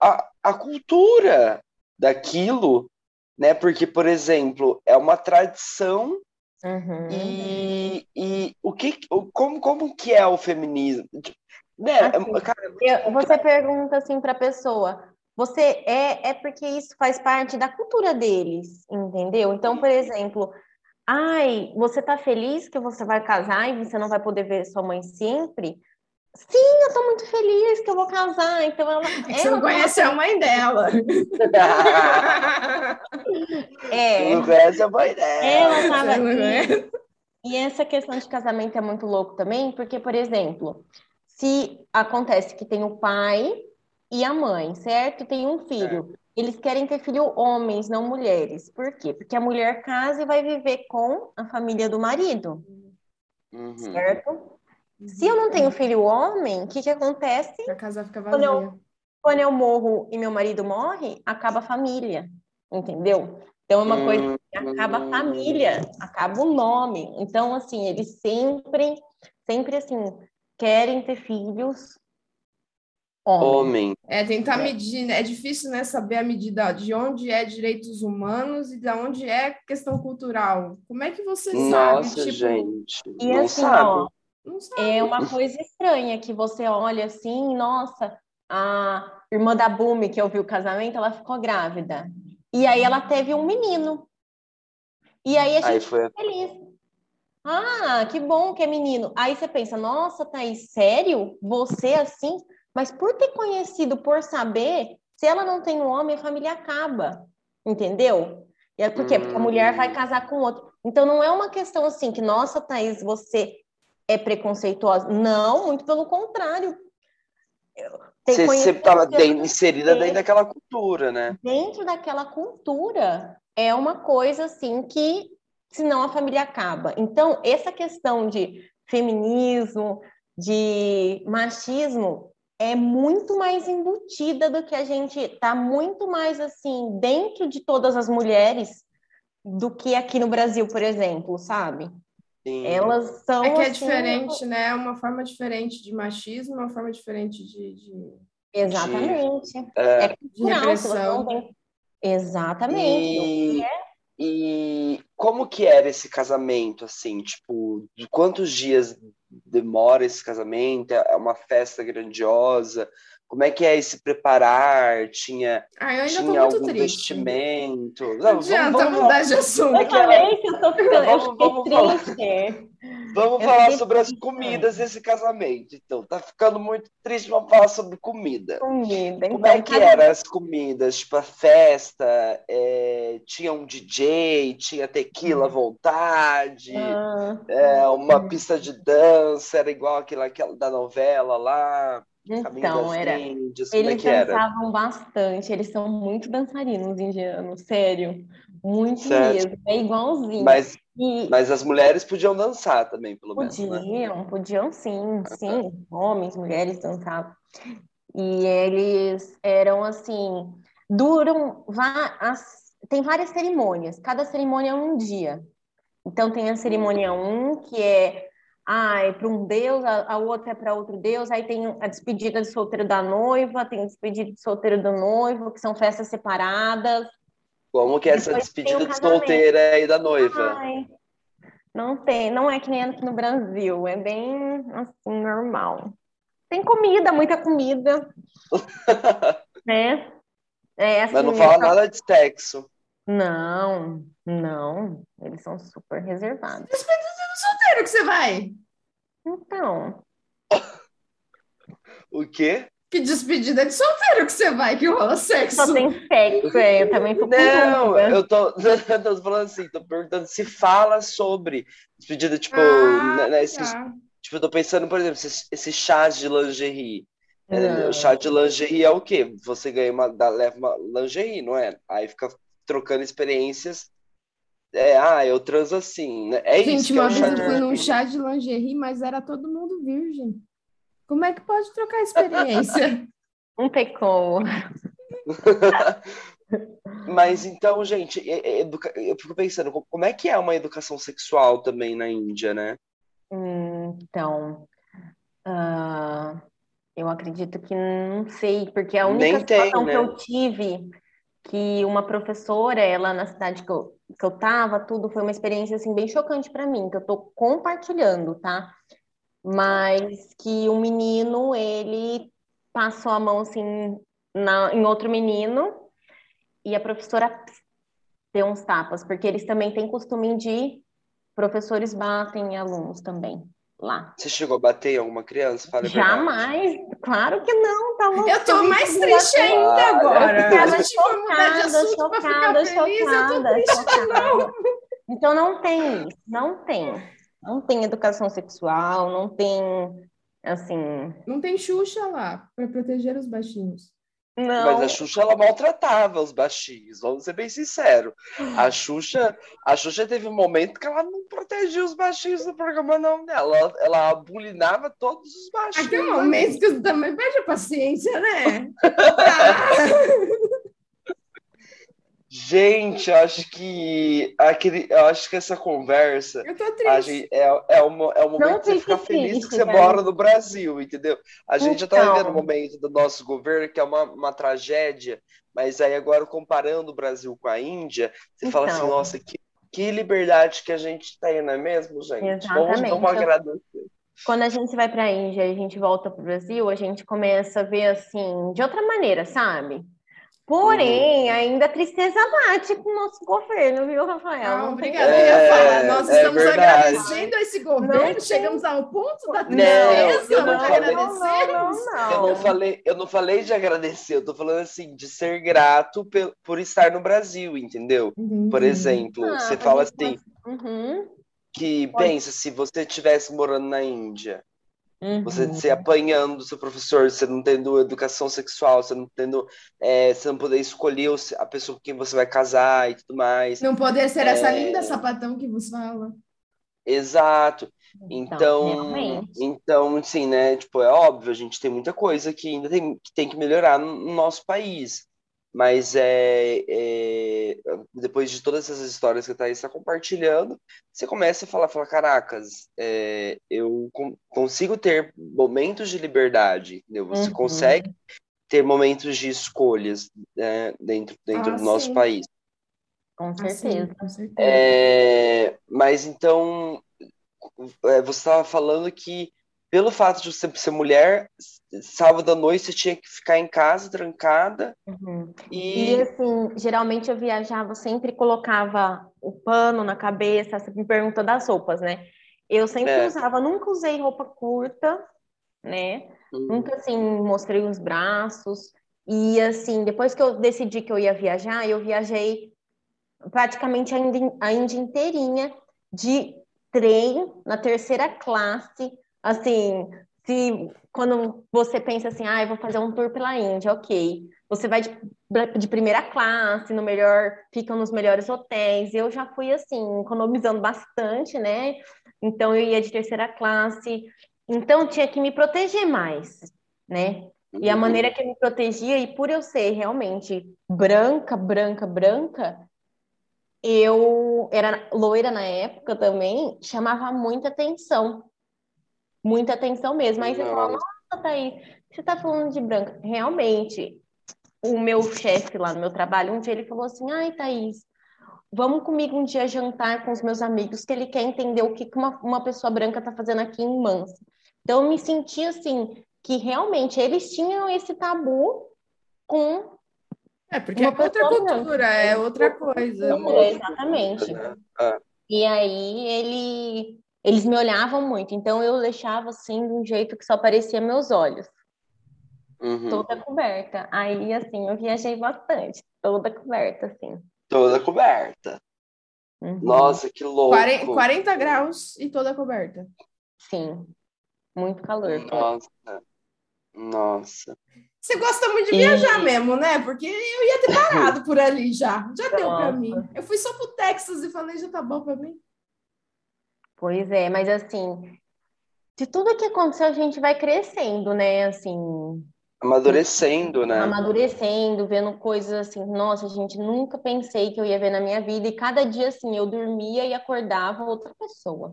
a, a cultura daquilo, né? Porque, por exemplo, é uma tradição Uhum. e, e o que, o- como, como que é o feminismo? Tipo, Né? Assim, é- cara, Eu- Você pergunta assim para a pessoa, você é é porque isso faz parte da cultura deles, entendeu? Então, por exemplo, ai, você tá feliz que você vai casar e você não vai poder ver sua mãe sempre? Sim, eu tô muito feliz que eu vou casar. Então ela, É você ela não conhece a mãe dela. é, não conhece a mãe dela. ela tava não e- essa questão de casamento é muito louco também, porque, por exemplo, se acontece que tem o pai e a mãe, certo? Tem um filho. Eles querem ter filho homens, não mulheres. Por quê? Porque a mulher casa e vai viver com a família do marido, Uhum. certo? Se eu não tenho filho homem, o que que acontece? A casa fica Quando eu- vazia. Quando eu morro e meu marido morre, acaba a família, entendeu? Então é uma coisa que acaba a família, acaba o nome. Então, assim, eles sempre, sempre assim, querem ter filhos homens. Homem. É, tentar É. medir, né? É difícil, né, saber a medida de onde é direitos humanos e de onde é questão cultural. Como é que você sabe, Nossa, tipo, gente. E não assim, sabe. ó, não sabe. é uma coisa estranha que você olha assim, nossa, a irmã da Bumi, que eu vi o casamento, ela ficou grávida. E aí ela teve um menino. E aí a Aí gente foi. feliz. Ah, que bom que é menino. Aí você pensa, nossa, Thaís, sério? Você assim? Mas por ter conhecido, por saber, se ela não tem um homem, a família acaba. Entendeu? E é por quê? Porque a mulher vai casar com outro. Então não é uma questão assim que, nossa, Thaís, você é preconceituosa. Não, muito pelo contrário. Você conhecido estava inserida dentro daquela cultura, né? dentro daquela cultura é uma coisa assim que senão a família acaba. Então, essa questão de feminismo, de machismo é muito mais embutida do que a gente tá muito mais assim dentro de todas as mulheres do que aqui no Brasil, por exemplo, sabe? Sim. Elas são. É que é assim, diferente, né? É uma forma diferente de machismo, uma forma diferente de. de... Exatamente. É, É se você repressão. tem- Exatamente. E, e como que era esse casamento, assim, tipo, de quantos dias demora esse casamento? É uma festa grandiosa? Como é que é esse preparar? Tinha, Ah, eu ainda tô tinha algum triste. vestimento? Não Não, vamos, adianta vamos, mudar de assunto. Eu falei que eu tô ficando, eu Vamos- vamos falar. fiquei triste. vamos Eu falar sobre as triste comidas desse casamento. Então, tá ficando muito triste, vamos falar sobre comida. Comida. Como Então, é que cada- eram as comidas? Tipo, a festa, é, tinha um DJ, tinha tequila à vontade, Ah, é, uma pista de dança, era igual aquela, aquela da novela lá, então, era. Índias, como é Eles era? dançavam bastante, eles são muito dançarinos indianos, sério. Muito Certo. mesmo. É igualzinho. Mas, E mas as mulheres podiam dançar também, pelo menos, né? podiam, podiam sim, sim. Homens, mulheres dançavam. E eles eram assim, duram, as- tem várias cerimônias, cada cerimônia é um dia. Então tem a cerimônia um, que é ah, é para um deus, a, a outra é para outro deus, aí tem a despedida de solteiro da noiva, tem a despedida de solteiro do noivo, que são festas separadas. Como que é essa despedida de solteira aí da noiva? Ai, não tem, não é que nem aqui no Brasil, é bem assim, normal. Tem comida, muita comida, né? É assim, Mas não fala só- nada de sexo. Não, não, eles são super reservados. Sério que você vai? Então, O quê? Que despedida de solteiro que você vai, que rola sexo. só tem sexo, é, eu também com Não, eu tô, eu tô falando assim, tô perguntando se fala sobre despedida, tipo, Ah, né, né, esses- tá. tipo, eu tô pensando, por exemplo, esses, esses chás de lingerie. Não. O chá de lingerie é o quê? Você ganha uma, dá- leva uma lingerie, não é? Aí fica trocando experiências. É, ah, eu transo assim, né? É isso Gente, que é uma vez chá eu de fui num chá de lingerie, mas era todo mundo virgem. Como é que pode trocar experiência? Não tem como. Mas então, gente, educa- eu fico pensando, co- como é que é uma educação sexual também na Índia, né? Hum, Então, ah, eu acredito que não sei, porque a única Nem tem, situação que né? eu tive, que uma professora, ela na cidade que eu, que eu tava, tudo foi uma experiência assim bem chocante para mim, que eu tô compartilhando, tá? Mas que um menino, ele passou a mão assim na, em outro menino e a professora deu uns tapas, porque eles também têm costume de professores batem em alunos também lá. Você chegou a bater em alguma criança? Fala. Jamais, claro que não, tá louco. Eu tô mais triste ainda agora. eu A tô gente foi mudar de chocada, pra ficar chocada, feliz, eu tô chocada, triste. chocada. Então não tem isso, não tem. Não tem educação sexual, não tem assim, Não tem Xuxa lá pra proteger os baixinhos. Não. Mas a Xuxa, ela maltratava os baixinhos, vamos ser bem sinceros. A Xuxa, a Xuxa teve um momento que ela não protegia os baixinhos no programa, não dela. Ela, ela bulinava todos os baixinhos. Aqui é um momento que também perde a paciência, né? Gente, eu acho que aquele, eu acho que essa conversa eu tô a triste. gente, é, é, um, é um momento de você ficar fique feliz que você velho. mora no Brasil, entendeu? A gente já tá Então. vivendo um momento do nosso governo que é uma, uma tragédia, mas aí agora comparando o Brasil com a Índia, você fala assim, Então. nossa, que, que liberdade que a gente tem, não é mesmo, gente? Vamos, Exatamente. vamos agradecer. Quando a gente vai para a Índia e a gente volta para o Brasil, a gente começa a ver assim, de outra maneira, sabe? Porém, Uhum. ainda a tristeza bate com o nosso governo, viu, Rafael? Não obrigada. Eu ia É, falar, nós é estamos verdade. agradecendo a esse governo, Não chegamos ao ponto da Não, tristeza, eu não nós falei- agradecemos. Eu não falei, eu não falei de agradecer, eu tô falando assim, de ser grato pe- por estar no Brasil, entendeu? Por exemplo, Ah, você fala assim, Uhum, que Pode. pensa, se você estivesse morando na Índia, uhum. você se apanhando do seu professor, você não tendo educação sexual, você não tendo, é, você não poder escolher a pessoa com quem você vai casar e tudo mais. Não poder ser essa É. linda sapatão que vos fala. Exato. Então, realmente. então, assim, né? Tipo, é óbvio, a gente tem muita coisa que ainda tem que, tem que melhorar no no nosso país. Mas é, é, depois de todas essas histórias que a Thaís está compartilhando, você começa a falar, fala, caracas, é, eu consigo ter momentos de liberdade, entendeu? Você uhum. consegue ter momentos de escolhas né, dentro, dentro ah, do nosso país. Com certeza. Ah, com certeza. É, mas então, é, você estava falando que pelo fato de você ser mulher, sábado à noite você tinha que ficar em casa, trancada. Uhum. E... e... assim, geralmente eu viajava, sempre colocava o pano na cabeça, você me pergunta das roupas, né? Eu sempre é. usava, nunca usei roupa curta, né? Uhum. Nunca, assim, mostrei os braços. E, assim, depois que eu decidi que eu ia viajar, eu viajei praticamente a Índia, inteirinha de trem, na terceira classe, assim, se quando você pensa assim, ah, eu vou fazer um tour pela Índia, ok. Você vai de, de, primeira classe, no melhor, ficam nos melhores hotéis. Eu já fui assim, economizando bastante, né? Então eu ia de terceira classe. Então tinha que me proteger mais, né? E a maneira que eu me protegia, e por eu ser realmente branca, branca, branca, eu era loira na época também, chamava muita atenção muita atenção mesmo. Aí você fala, nossa, Thaís, você tá falando de branca. Realmente, o meu chefe lá no meu trabalho, um dia ele falou assim, ai, Thaís, vamos comigo um dia jantar com os meus amigos, que ele quer entender o que uma, uma pessoa branca tá fazendo aqui em Mansa. Então, eu me senti assim, que realmente eles tinham esse tabu com é, porque é outra cultura, branca. é outra coisa. É, exatamente. É. E aí ele eles me olhavam muito, então eu deixava assim de um jeito que só aparecia meus olhos. Uhum. Toda coberta. Aí, assim, eu viajei bastante, toda coberta, assim. Toda coberta. Uhum. Nossa, que louco. 40, 40 graus e toda coberta. Sim. Muito calor. Nossa. Nossa. Você gosta muito de viajar e... mesmo, né? Porque eu ia ter parado por ali já. Já Nossa. deu para mim. Eu fui só pro Texas e falei, já tá bom para mim. Pois é, mas assim, de tudo que aconteceu, a gente vai crescendo, né? Assim, amadurecendo, né? Amadurecendo, vendo coisas assim, nossa, gente, nunca pensei que eu ia ver na minha vida. E cada dia, assim, eu dormia e acordava outra pessoa.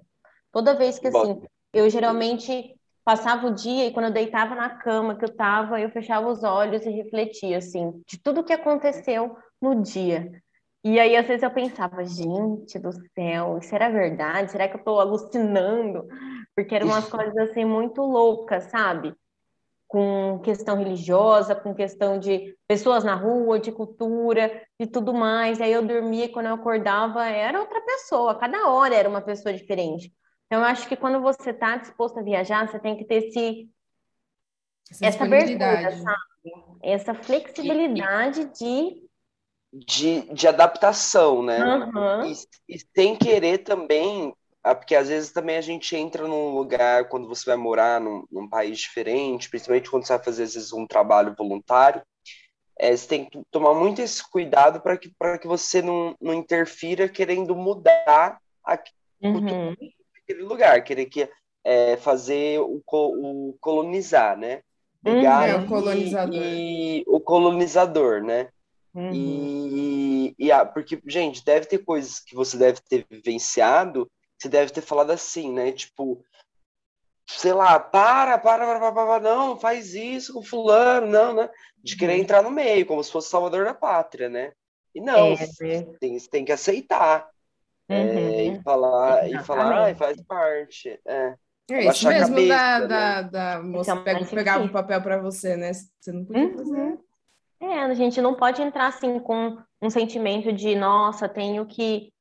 Toda vez que, assim, eu geralmente passava o dia e quando eu deitava na cama que eu tava, eu fechava os olhos e refletia, assim, de tudo que aconteceu no dia. E aí, às vezes, eu pensava, gente do céu, isso era verdade? Será que eu estou alucinando? Porque eram umas coisas assim muito loucas, sabe? Com questão religiosa, com questão de pessoas na rua, de cultura e tudo mais. Aí eu dormia quando eu acordava era outra pessoa, cada hora era uma pessoa diferente. Então, eu acho que quando você está disposto a viajar, você tem que ter esse, essa, essa abertura, sabe? Essa flexibilidade de de, de adaptação, né? Uhum. E, e sem querer também, ah, porque às vezes também a gente entra num lugar quando você vai morar num, num país diferente, principalmente quando você vai fazer às vezes um trabalho voluntário, é, você tem que tomar muito esse cuidado para que, que você não, não interfira querendo mudar a, uhum. aquele lugar, querer que, é, fazer o, o colonizar, né? Pegar uhum, é o colonizador. E, e, o colonizador, né? Uhum. E, e ah, porque, gente, deve ter coisas que você deve ter vivenciado, você deve ter falado assim, né? Tipo, sei lá, para, para, para, para, para não, faz isso com fulano, não, né? De querer uhum. entrar no meio, como se fosse salvador da pátria, né? E não, é, você tem, você tem que aceitar. Uhum. É, e falar, e falar, ah, faz parte. É. É isso mesmo cabeça, da, né? da, da moça pega, pegava o papel para você, né? Você não podia fazer. É, a gente não pode entrar assim com um sentimento de, nossa, tenho que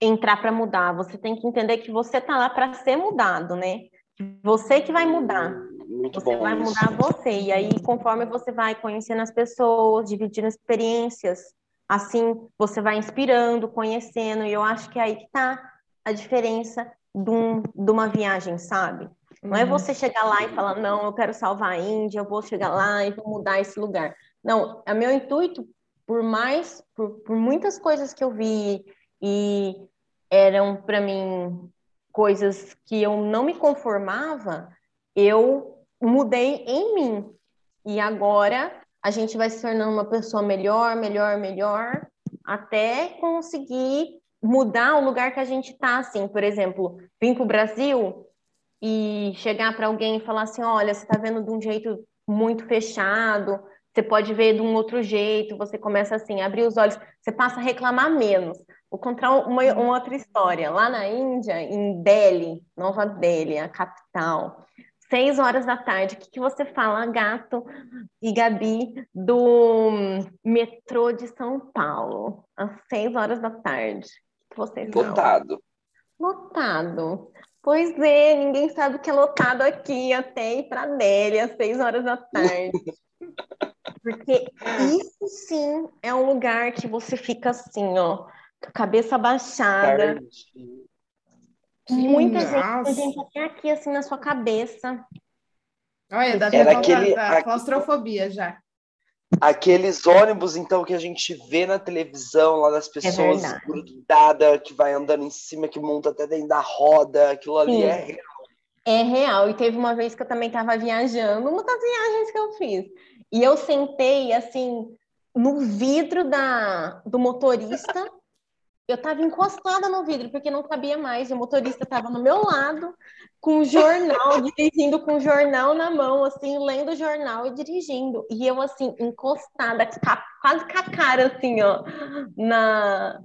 entrar para mudar. Você tem que entender que você está lá para ser mudado, né? Você que vai mudar. Muito você vai isso. mudar você. E aí, conforme você vai conhecendo as pessoas, dividindo experiências, assim você vai inspirando, conhecendo. E eu acho que é aí que está a diferença de, um, de uma viagem, sabe? Não é uhum. você chegar lá e falar, não, eu quero salvar a Índia, eu vou chegar lá e vou mudar esse lugar. Não, é meu intuito, por mais, por, por muitas coisas que eu vi e eram para mim coisas que eu não me conformava, eu mudei em mim. E agora a gente vai se tornando uma pessoa melhor, melhor, melhor, até conseguir mudar o lugar que a gente está, assim. Por exemplo, vir para o Brasil e chegar para alguém e falar assim, olha, você está vendo de um jeito muito fechado, você pode ver de um outro jeito, você começa assim, a abrir os olhos, você passa a reclamar menos. Vou contar uma, uma outra história. Lá na Índia, em Delhi, Nova Delhi, a capital, seis horas da tarde, o que, que você fala, gato e Gabi, do metrô de São Paulo, às seis horas da tarde? O que vocês Lotado. Lotado. Pois é, ninguém sabe que é lotado aqui até ir para Delhi às seis horas da tarde. Porque isso sim é um lugar que você fica assim, ó, com a cabeça baixada. Muita gente, gente até aqui assim na sua cabeça. Olha, dá Era aquele, da claustrofobia já. Aqueles ônibus, então, que a gente vê na televisão, lá das é pessoas é grudadas, que vai andando em cima, que monta até dentro da roda, aquilo ali Sim. é real. É real. E teve uma vez que eu também estava viajando, uma das viagens que eu fiz. E eu sentei, assim, no vidro da, do motorista. Eu estava encostada no vidro, porque não cabia mais. O motorista estava no meu lado, com o jornal, dirigindo com o jornal na mão, assim, lendo o jornal e dirigindo. E eu, assim, encostada, quase com a cara, assim, ó, na,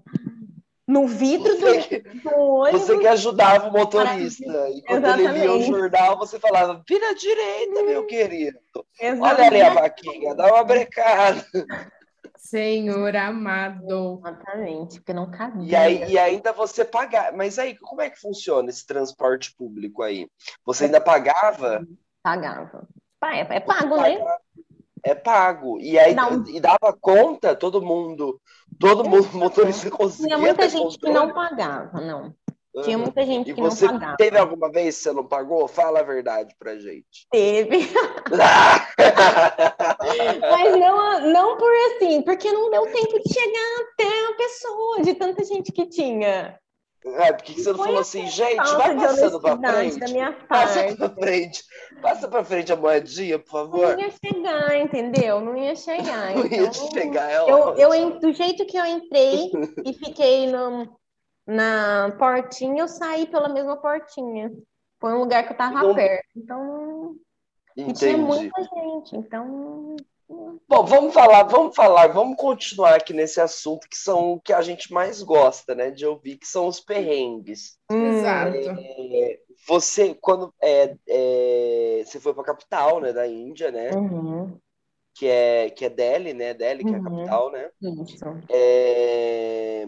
no vidro você, do, do ônibus. Você que ajudava o motorista. E quando Exatamente. ele lia o jornal, você falava, vira à direita, meu querido. Exatamente. Olha ali a vaquinha, dá uma brecada. Senhor amado. Exatamente, porque não cabia. E, aí, e ainda você pagar. Mas aí, como é que funciona esse transporte público aí? Você ainda pagava? Pagava. É, é pago, né? É pago. E aí e dava conta, todo mundo Todo mundo, motorista conseguia. Tinha muita gente controle. que não pagava, não. Tinha muita gente e que não pagava. Você teve alguma vez que você não pagou? Fala a verdade pra gente. Teve. Mas não, não por assim, porque não deu tempo de chegar até a pessoa, de tanta gente que tinha. É, porque você não falou assim, gente, vai passando pra frente. Da minha passa pra frente. Passa pra frente a moedinha, por favor. Não ia chegar, entendeu? Não ia chegar. Não então, ia chegar, é eu, eu, Do jeito que eu entrei e fiquei no, na portinha, eu saí pela mesma portinha. Foi um lugar que eu tava não... perto. Então. Entendi. E tinha muita gente, então Bom, vamos falar, vamos falar, vamos continuar aqui nesse assunto que são o que a gente mais gosta, né, de ouvir, que são os perrengues. Exato. É, você, quando é, é, você foi para a capital, né, da Índia, né, uhum. que é que é Delhi, né, Delhi que é a uhum. capital, né. Isso. É,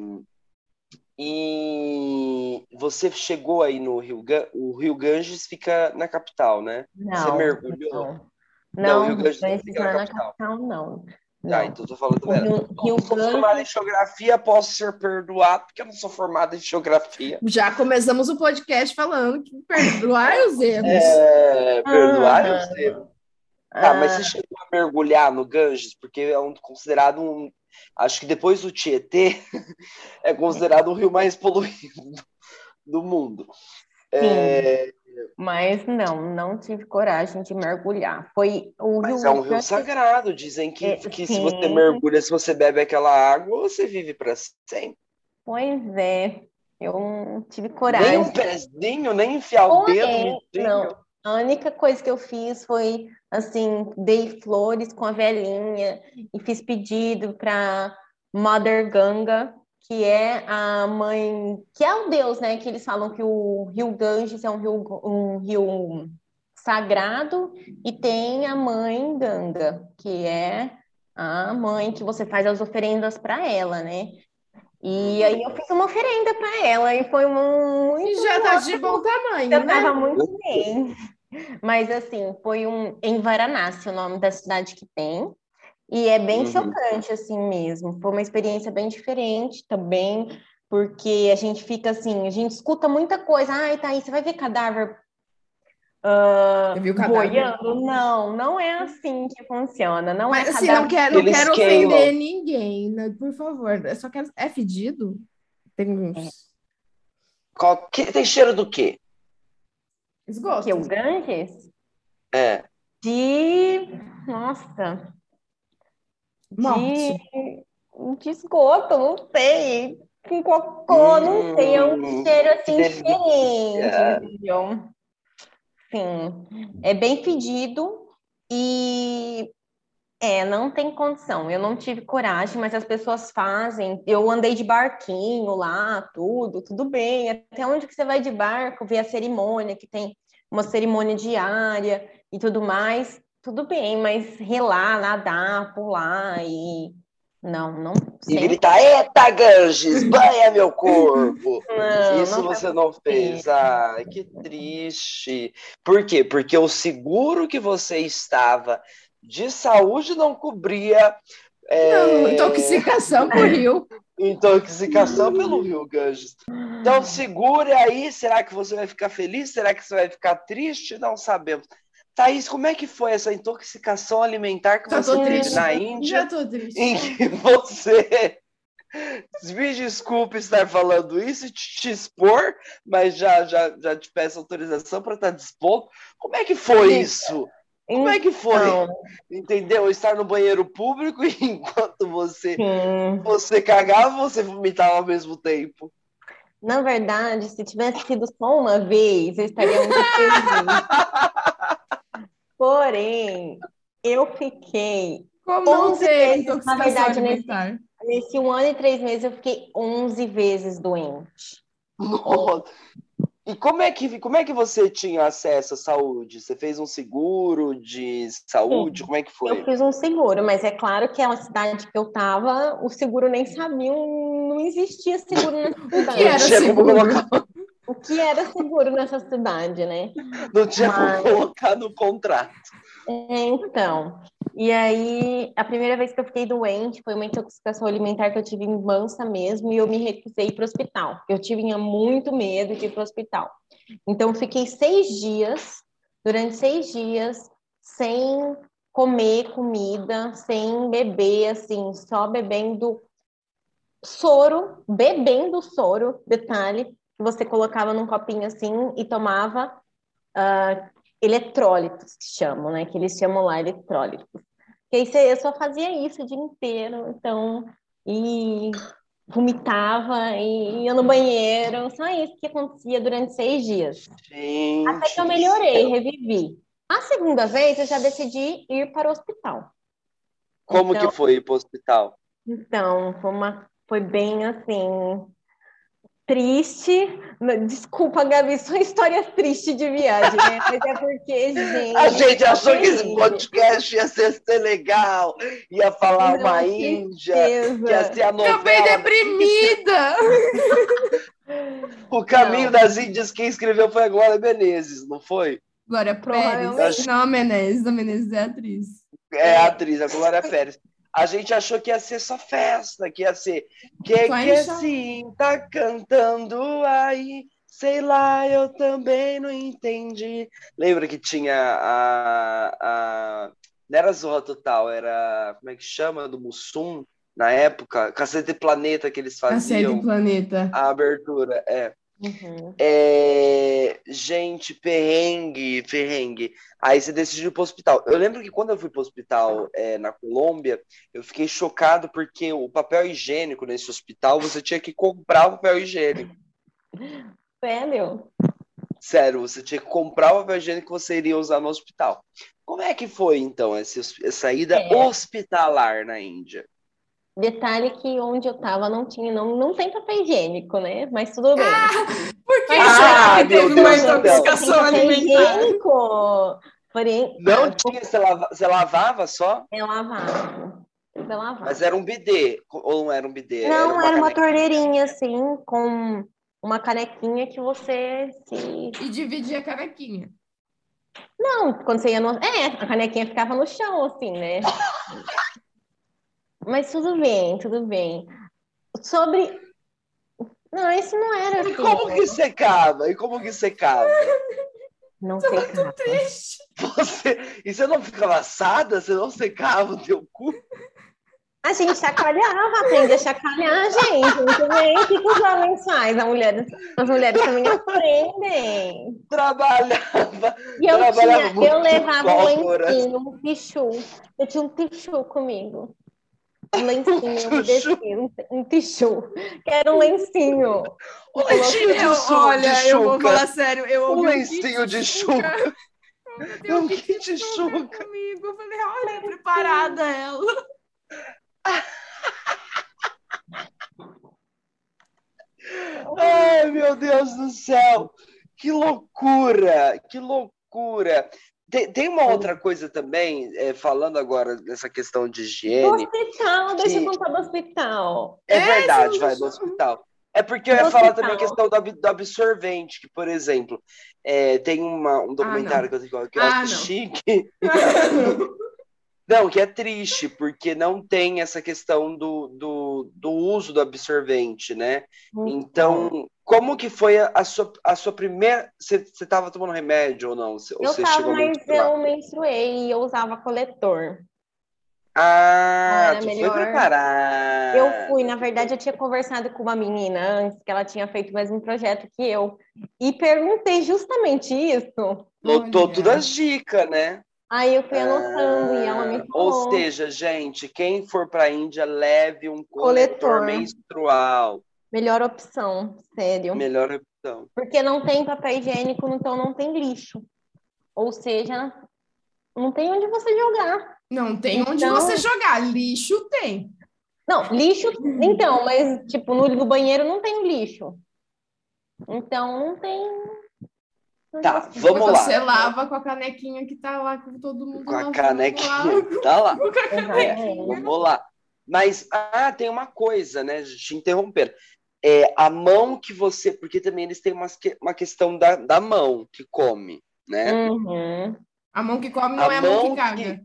e você chegou aí no Rio, o Rio Ganges fica na capital, né? Não, você mergulhou. Não. Não, não Rio Grande do Sul fica na capital. capital não. Tá, então tô falando do Rio, Rio sou Grande... formado em geografia, posso ser perdoado, porque eu não sou formado em geografia. Já começamos o podcast falando que perdoar os erros. É, perdoar ah, os erros. Tá, ah. mas você chegou a mergulhar no Ganges, porque é um, considerado um. Acho que depois do Tietê, é considerado o rio mais poluído do mundo. É, mas não, não tive coragem de mergulhar. Foi o Mas rio é um rio sagrado. Dizem que, é, que se você mergulha, se você bebe aquela água, você vive para sempre. Pois é, eu não tive coragem. Nem um pezinho, nem enfiar o dedo. Não, a única coisa que eu fiz foi assim, dei flores com a velhinha e fiz pedido para Mother Ganga, que é a mãe, que é o deus, né? Que eles falam que o rio Ganges é um rio, um rio sagrado e tem a mãe Ganga, que é a mãe que você faz as oferendas para ela, né? E aí eu fiz uma oferenda para ela e foi muito. E já tá de bom tamanho, já né? Tava muito bem. Mas assim, foi um em Varanasi, o nome da cidade que tem. E é bem uhum. chocante, assim mesmo. Foi uma experiência bem diferente também, porque a gente fica assim, a gente escuta muita coisa. Ai, tá aí, você vai ver cadáver Uh, viu boiando? Não, não é assim que funciona. Não Mas é assim, não quero, não quero ofender ninguém, né? por favor. Eu só quero. É fedido? Tem uns. É. Qual... Que... Tem cheiro do quê? Esgoto. Que o Ganges? É. De. Nossa. Morte. de, de esgoto, não sei. Com cocô, não sei. É um Hum, cheiro assim diferente? Sim. É bem fedido e é, não tem condição. Eu não tive coragem, mas as pessoas fazem. Eu andei de barquinho lá, tudo, tudo bem. Até onde que você vai de barco, ver a cerimônia, que tem uma cerimônia diária e tudo mais, tudo bem, mas relar, nadar, pular e não, não E sem gritar, eita, Ganges, banha meu corpo. Não, Isso não você não fez. Ah, que triste. Por quê? Porque o seguro que você estava de saúde não cobria é, Não, intoxicação por rio. intoxicação pelo Rio Ganges. Então segure aí. Será que você vai ficar feliz? Será que você vai ficar triste? Não sabemos. Thaís, como é que foi essa intoxicação alimentar que Já você teve triste. na Índia? Já tô triste. em que você me desculpe estar falando isso e te, te expor, mas já, já, já te peço autorização para estar dispondo. Como é que foi Sim. isso? Como é que foi? Então, Entendeu? Estar no banheiro público e enquanto você, sim. você cagava, você vomitava ao mesmo tempo. Na verdade, se tivesse sido só uma vez, eu estaria muito feliz. Porém, eu fiquei Como não Onze ter vezes, intoxicação na verdade, nesse-? Nesse um ano e três meses, eu fiquei 11 vezes doente. Nossa. E como é, que, como é que você tinha acesso à saúde? Você fez um seguro de saúde? Como é que Eu foi? fiz um seguro, mas é claro que a cidade que eu tava, o seguro nem sabia, não existia seguro nessa cidade. que era seguro? colocar- O que era seguro nessa cidade, né? Não tinha Mas- como colocar no contrato. É, então, e aí a primeira vez que eu fiquei doente foi uma intoxicação alimentar que eu tive em Mansa mesmo e eu me recusei para o hospital. Eu tinha muito medo de ir para o hospital. Então, fiquei seis dias, durante seis dias, sem comer comida, sem beber, assim, só bebendo soro, bebendo soro, detalhe, que você colocava num copinho assim e tomava ah, eletrólitos, que chamam, né? Que eles chamam lá eletrólitos. Que aí eu só fazia isso o dia inteiro, então, e vomitava, e ia no banheiro, só isso que acontecia durante seis dias. Gente. Até que eu melhorei, revivi. A segunda vez eu já decidi ir para o hospital. Como Então- que foi ir pro hospital? Então, foi uma, foi bem assim, triste. Desculpa, Gabi, só história triste de viagem, né? Mas é porque, gente. A gente achou que esse podcast ia ser, ser legal, ia falar Não, uma Índia, que ia ser a novela. deprimida. O Caminho Não. das Índias, quem escreveu foi a Glória Menezes, não foi? Glória Pérez. Provavelmente. Não, a Menezes. A Menezes é atriz. É a atriz, a Glória Pérez. A gente achou que ia ser só festa, que ia ser. Que que assim tá cantando aí? Sei lá, eu também não entendi. Lembra que tinha a. a... Não era Zorra Total, era. Como é que chama? Do Mussum, na época. Cacete Planeta que eles Cacete faziam. Planeta. A abertura, é. Uhum. É, gente, perrengue, perrengue. Aí você decidiu ir pro hospital. Eu lembro que quando eu fui pro hospital é, na Colômbia, eu fiquei chocado porque o papel higiênico nesse hospital, você tinha que comprar o papel higiênico. Sério? Sério, você tinha que comprar o papel higiênico que você iria usar no hospital. Como é que foi, então, essa, essa ida É. hospitalar na Índia? Detalhe que onde eu tava não tinha, não, não tem papel higiênico, né? Mas tudo bem. Por que Ah, será que meu teve uma Deus céu. intoxicação alimentar? higiênico. Porém, Não tinha, você, lava- você lavava só? é lavado. É lavado. Mas era um bidê, ou não era um bidê? Não, era uma caneca. torneirinha assim, com uma canequinha que você se. E dividir a canequinha. Não, quando você ia no. É, a canequinha ficava no chão, assim, né? Mas tudo bem, tudo bem. Sobre. Não, esse não era E assim. como né? que secava? E como que secava? Não sei, cara. Triste. Você... E você não ficava assada? Você não secava o teu cu? A gente chacoalhava, aprende a chacoalhar, gente. Muito bem. O que, que os homens fazem? As mulheres, as mulheres também aprendem. Trabalhava. E eu, Trabalhava tinha, muito eu levava um lencinho, um pichu. Eu tinha um pichu comigo. Um lencinho umedecido, um tichu. Quero um lencinho. Um lencinho de, Eu- su- olha, eu vou chuca. falar sério, eu Um lencinho de chuca. Tenho Um kit de chuca chuca. comigo. Eu falei, olha, preparada ela. Ai, meu Deus do céu! Que loucura! Que loucura! Tem, tem uma outra coisa também, é, falando agora dessa questão de Do higiene. hospital, deixa eu que- contar do hospital. É É, verdade, vai, não do hospital. É porque eu Do ia falar também a questão do, do absorvente, que, por exemplo, é, tem uma- um documentário que eu, que eu Ah, assisti que, Não, que é triste, porque não tem essa questão do, do, do uso do absorvente, né? Então, como que foi a, a sua, a sua primeira. Você estava tomando remédio ou não? Ou Eu você tava, chegou a mas eu menstruei e eu usava coletor. Ah, Era tu foi preparar. Eu fui, na verdade, eu tinha conversado com uma menina antes, que ela tinha feito o mesmo projeto que eu, e perguntei justamente isso. Notou Olha. todas as dicas, né? Aí eu fui anotando e ela me Ah, falou. Ou seja, gente, quem for para a Índia, leve um coletor, Coletor. menstrual. Melhor opção, sério. Melhor opção. Porque não tem papel higiênico, então não tem lixo. Ou seja, não tem onde você jogar. Não tem onde Então- você jogar. Lixo tem. Não, lixo, então, mas tipo, no, no banheiro não tem lixo. Então não tem. onde Tá, vamos lá. Você lava com a canequinha que tá lá com todo mundo Com a canequinha. lá. Tá lá. Com a É, canequinha. vamos lá. Mas, ah, tem uma coisa, né? Te interromper. É a mão que você. Porque também eles têm que- uma questão da, da mão que come, né? Uhum. A mão que come não A é a mão mão que caga.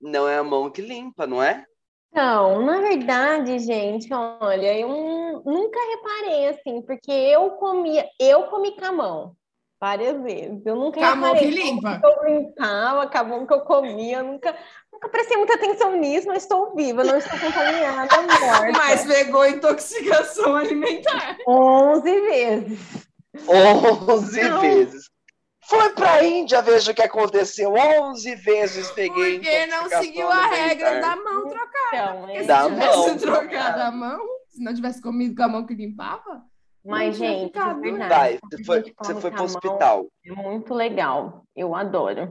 Não é a mão que limpa, não é? Então, na verdade, gente, olha, eu nu- nunca reparei assim, porque eu comia, eu comi com a mão várias vezes. Eu nunca Com a mão que reparei limpa. que eu limpava, com a mão que eu comia, eu nunca, nunca prestei muita atenção nisso, mas estou viva, não estou contaminada, morta. Mas pegou intoxicação alimentar. 11 vezes. 11 Não. vezes. Foi pra Índia, veja o que aconteceu. 11 vezes peguei. Porque não seguiu a regra alimentar. da mão trocada. Então, é se Da tivesse mão trocado a mão, se não tivesse comido com a mão que limpava, Mas, Não gente, né? verdade. Vai, você foi, você foi pro hospital. É muito legal. Eu adoro.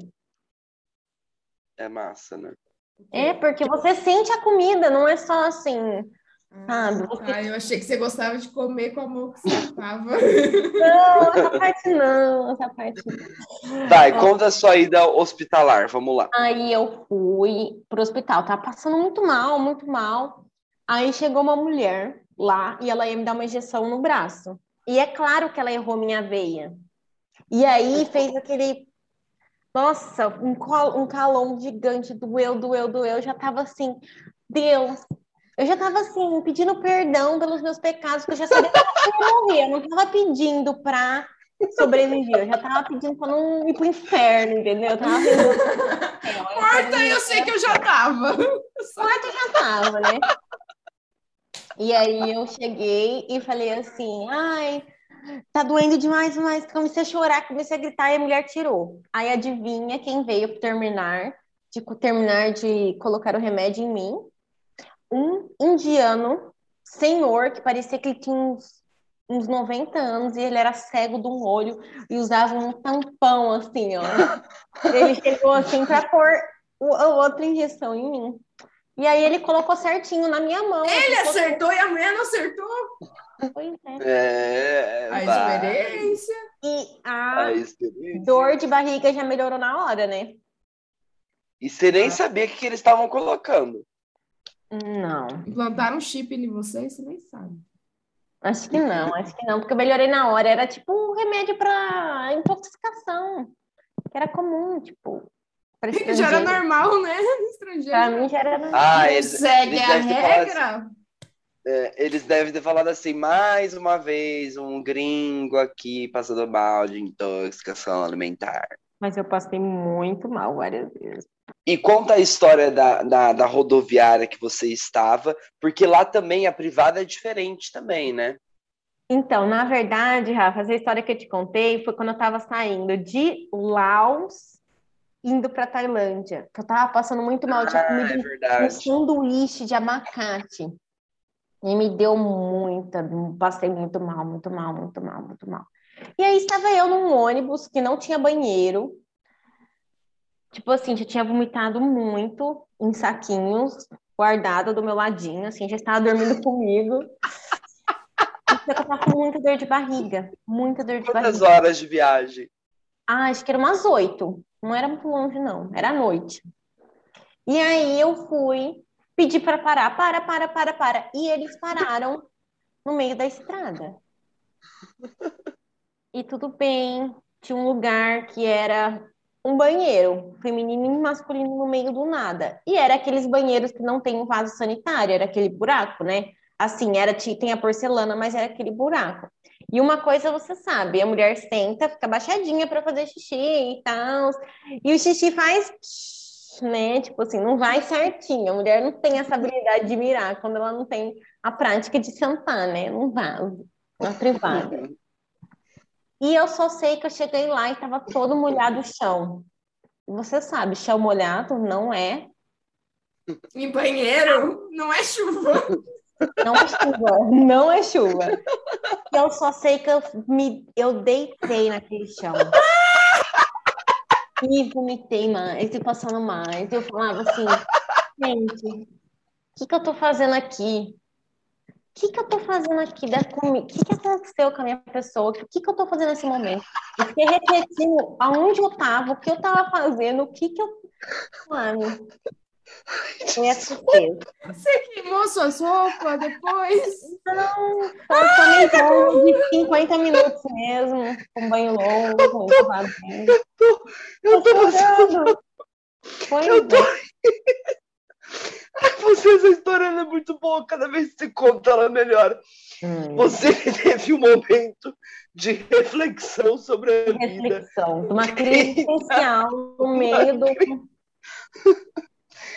É massa, né? É, porque você sente a comida, não é só assim, sabe? Você Ah, eu achei que você gostava de comer com a mão que você tava. Não, essa parte não, essa parte não. Vai, conta a sua ida hospitalar, vamos lá. Aí eu fui pro hospital, tava passando muito mal, muito mal. Aí chegou uma mulher lá e ela ia me dar uma injeção no braço. E é claro que ela errou minha veia. E aí fez aquele. Nossa, um, col- um calão gigante, doeu, doeu, doeu. Eu já tava assim, Deus. Eu já tava assim, pedindo perdão pelos meus pecados, porque eu já sabia que eu morrer. Eu não tava pedindo pra sobreviver, eu já tava pedindo pra não ir pro inferno, entendeu? Eu tava pedindo. Morta, eu sei que eu já tava. já tava, né? E aí eu cheguei e falei assim, ai, tá doendo demais, demais. Comecei a chorar, comecei a gritar e a mulher tirou. Aí adivinha quem veio terminar, de terminar de colocar o remédio em mim? Um indiano, senhor, que parecia que ele tinha uns, uns 90 anos e ele era cego de um olho e usava um tampão assim, ó. Ele chegou assim pra pôr o- a outra injeção em mim. E aí ele colocou certinho na minha mão. Ele Ficou- acertou e a mulher não acertou. Pois é. É, A vai. experiência. E a A experiência. dor de barriga já melhorou na hora, né? E você nem sabia o que, que eles estavam colocando. Não, Implantaram um chip em você, você nem sabe. acho que não, acho que não, porque eu melhorei na hora. Era tipo um remédio para intoxicação, que era comum, tipo, Já era normal, né? Estrangeiro. Pra mim já era normal. Ah, eles, segue eles a assim, regra. É, eles devem ter falado assim, mais uma vez, um gringo aqui passando mal de intoxicação alimentar. Mas eu passei muito mal várias vezes. E conta a história da, da, da rodoviária que você estava, porque lá também a privada é diferente também, né? Então, na verdade, Rafa, essa história que eu te contei foi quando eu estava saindo de Laos indo para Tailândia, eu tava passando muito mal, eu tinha Ah, comido é um sanduíche de abacate. E me deu muita, passei muito mal, muito mal, muito mal, muito mal. E aí estava eu num ônibus que não tinha banheiro. Tipo assim, já tinha vomitado muito em saquinhos, guardada do meu ladinho, assim, já estava dormindo comigo. Eu tava com muita dor de barriga, muita dor de Quantas barriga. horas de viagem? Ah, acho que era umas oito. Não era muito longe, não. Era à noite. E aí eu fui pedir para parar. Para, para, para, para. E eles pararam no meio da estrada. E tudo bem. Tinha um lugar que era um banheiro feminino e masculino no meio do nada. E era aqueles banheiros que não tem um vaso sanitário, era aquele buraco, né? Assim, era tem a porcelana, mas era aquele buraco. E uma coisa você sabe, a mulher senta, fica baixadinha para fazer xixi e tal. E o xixi faz, né? Tipo assim, não vai certinho. A mulher não tem essa habilidade de mirar quando ela não tem a prática de sentar, né? Num vaso, na privada. E eu só sei que eu cheguei lá e tava todo molhado o chão. Você sabe, chão molhado não é, Em banheiro não é chuva. não é chuva, não é chuva. Eu só sei que eu me, eu deitei naquele chão. E vomitei mais, e passando mais. Eu falava assim, gente, o que que eu tô fazendo aqui? O que que eu tô fazendo aqui O que que aconteceu com a minha pessoa? O que que eu tô fazendo nesse momento? Eu fiquei refletindo aonde eu tava, o que eu tava fazendo, o que que eu... Sabe? Foi a tristeza. Você queimou suas roupas depois? Não, foi só longo de 50 minutos mesmo, com banho longo, com vazio. Eu tô passando. chorando. Foi Eu tô. Ai, você, essa história é muito boa. Cada vez que você conta, ela melhora. Hum, Você teve um momento de reflexão sobre a vida. reflexão, uma crise existencial no meio do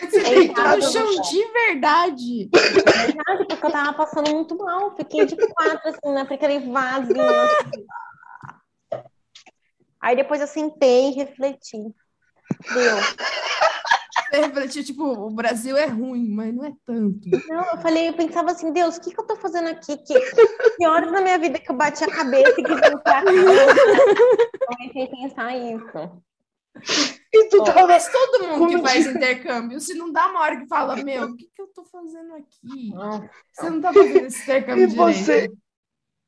Você deitou no chão de verdade. verdade, porque eu tava passando muito mal. Fiquei de quatro, assim, naquele vasinho. assim. Aí depois eu sentei e refleti. Deu. Você refletiu, tipo, o Brasil é ruim, mas não é tanto. Não, eu falei, eu pensava assim, Deus, o que que eu tô fazendo aqui? Que, que horas na minha vida que eu bati a cabeça e que vim pra cá? Comecei a pensar isso. E tu Ó, tava. Mas todo mundo Como que faz de- intercâmbio, se não dá uma hora que fala, meu, o que, que eu tô fazendo aqui? Você não tá fazendo esse intercâmbio E você, direito.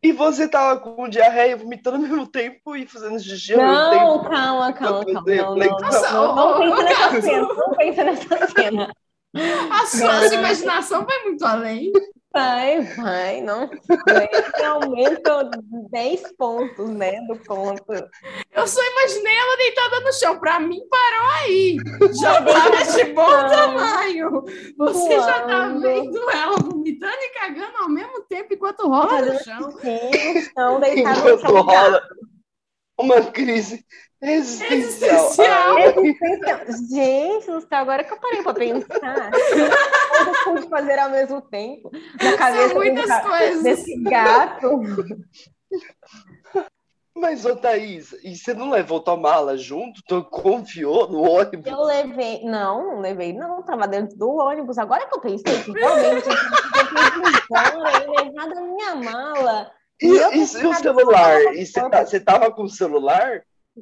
e você tava com diarreia, vomitando ao mesmo tempo e fazendo xixi ao mesmo Não, tempo. calma, calma, calma. Não, não, não, Nossa, não, não, pensa nessa cena, não pensa nessa cena. A sua imaginação vai muito além. Vai, vai, não. Vai, aumenta 10 pontos, né, do ponto. Eu só imaginei ela deitada no chão. Pra mim, parou aí. Já tava de bom tamanho. Você já tá vendo ela vomitando e cagando ao mesmo tempo enquanto rola no chão. Sim, no chão, deitado no Enquanto chão. rola uma crise existencial. Existencial. Gente do céu, agora que eu parei pra pensar, eu pude fazer ao mesmo tempo na cabeça São muitas desse, coisas. desse gato. Mas, ô Thaís, e você não levou tua mala junto? Tu confiou no ônibus? Eu levei, não, não levei, não, tava dentro do ônibus. Agora que eu pensei que realmente eu tinha levado a minha mala. E, E eu e- o celular? E você, tá- você tava com o celular?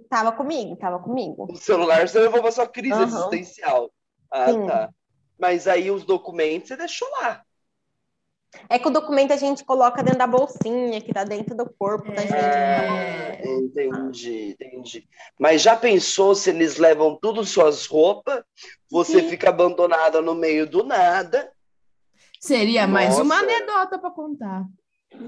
Tava comigo, tava comigo. O celular você levou pra sua crise Aham. existencial. Ah, Sim. tá. Mas aí os documentos você deixou lá. É que o documento a gente coloca dentro da bolsinha que tá dentro do corpo da gente. É. Entendi, entendi. Mas já pensou se eles levam tudo suas roupas, você Sim. fica abandonada no meio do nada, Seria mais uma Nossa. anedota pra contar.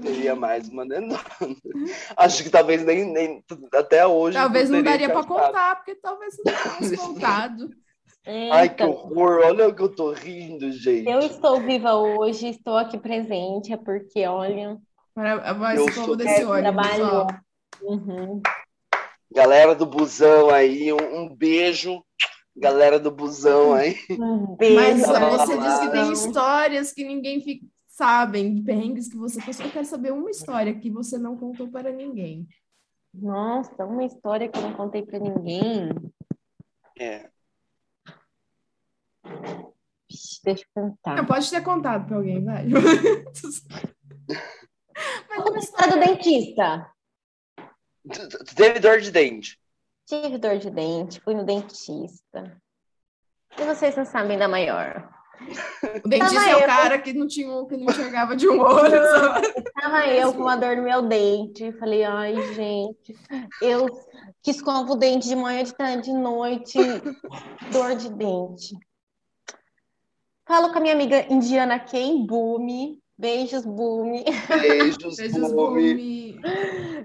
Teria mais uma anedota. Acho que talvez nem, nem até hoje. Talvez não teria daria pra achado. contar, porque talvez não tivesse contado. Ai, que horror! Olha o que eu tô rindo, gente. eu estou viva hoje, estou aqui presente, é porque, olha, Para mas desse é, ônibus, trabalho. ó. Uhum. Galera do busão aí, um, um beijo. Galera do busão aí. Um beijo. Mas Não, você não, disse que tem não. histórias que ninguém fica, sabem, de perrengues que você passou. Eu quero saber uma história que você não contou para ninguém. Nossa, uma história que eu não contei pra ninguém. É. Deixa eu contar. Não, pode ter contado pra alguém, vai. Mas como a história do dentista? Tu Teve dor de dente. Tive dor de dente, fui no dentista. E vocês não sabem da maior. O dentista Tava é o eu. cara que não tinha um- que não enxergava de um olho. Tava eu com uma dor no meu dente. Falei, ai, gente, eu que escovo o dente de manhã, de tarde, de noite, dor de dente. Falo com a minha amiga indiana Kay, Bumi. Beijos, Bumi. Beijos, Beijos, Bumi. Bumi.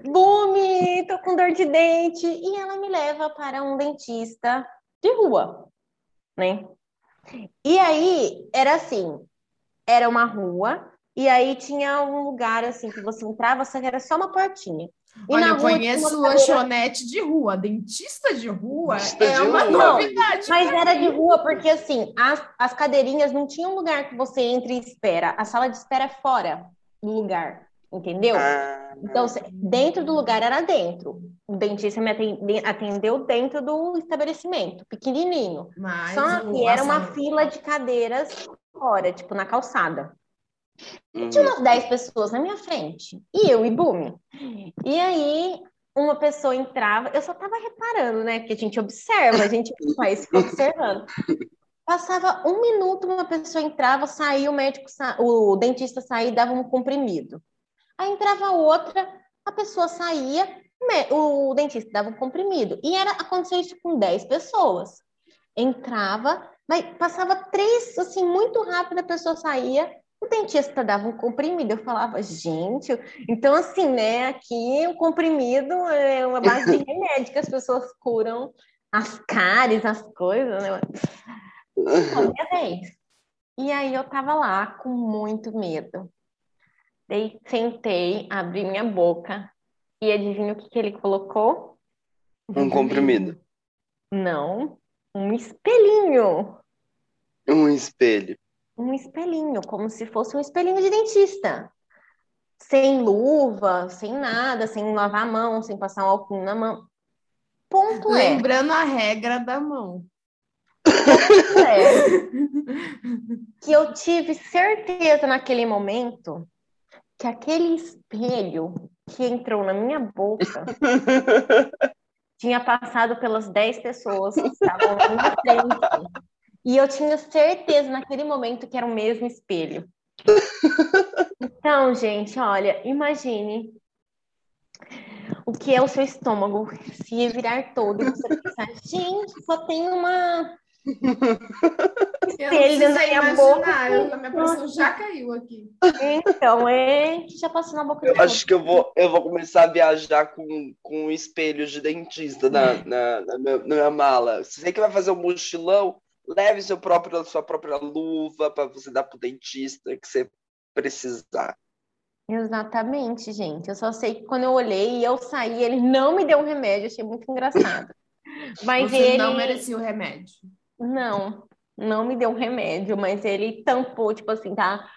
Bumi, tô com dor de dente. E ela me leva para um dentista de rua, né? E aí, era assim, era uma rua, e aí tinha um lugar, assim, que você entrava, só que era só uma portinha. E Olha, eu conheço cadeira- lanchonete de rua. Dentista de rua Dentista é de uma rua. novidade. Mas era mim. de rua, porque assim, as, as cadeirinhas não tinham lugar que você entra e espera. A sala de espera é fora do lugar, entendeu? Ah, Então, se- dentro do lugar era dentro. O dentista me atendeu dentro do estabelecimento, pequenininho. Mas Só que era uma fila de cadeiras fora, tipo, na calçada. uhum. Tinha umas 10 pessoas na minha frente. E eu e Bumi. E aí, uma pessoa entrava, eu só tava reparando, né? Porque a gente observa, a gente faz fica observando. Passava um minuto, uma pessoa entrava, saía, o médico, sa... o dentista saía e dava um comprimido. Aí entrava outra, a pessoa saía, o dentista dava um comprimido. E era aconteceu isso com 10 pessoas. Entrava, mas passava três, assim, muito rápido, a pessoa saía, o dentista dava um comprimido. Eu falava, gente, então assim, né? Aqui o comprimido é uma base de remédio que as pessoas curam as cáries, as coisas, né? Minha vez. E aí eu tava lá com muito medo. Daí sentei, abri minha boca e adivinha o que, que ele colocou? Um comprimido. Não, um espelhinho. Um espelho. Um espelhinho, como se fosse um espelhinho de dentista. Sem luva, sem nada, sem lavar a mão, sem passar um álcool na mão. Ponto é. Lembrando a regra da mão. é que eu tive certeza naquele momento que aquele espelho que entrou na minha boca tinha passado pelas 10 pessoas que estavam na minha frente. E eu tinha certeza naquele momento que era o mesmo espelho. Então, gente, olha, imagine o que é o seu estômago se virar todo e você pensar, gente, só tem uma Eu Espelho não minha imaginar, boca. eu- a minha pressão já caiu aqui. Então, é que já passou na boca Eu de acho que eu vou, eu vou começar a viajar com, com espelhos de dentista na, na, na, minha, na minha mala. Se você que vai fazer um mochilão, leve seu próprio, sua própria luva para você dar pro dentista que você precisar. Exatamente, gente. Eu só sei que quando eu olhei e eu saí, ele não me deu um remédio, achei muito engraçado. Mas Você ele não merecia o remédio. Não, não me deu um remédio, mas ele tampou, tipo assim, tá?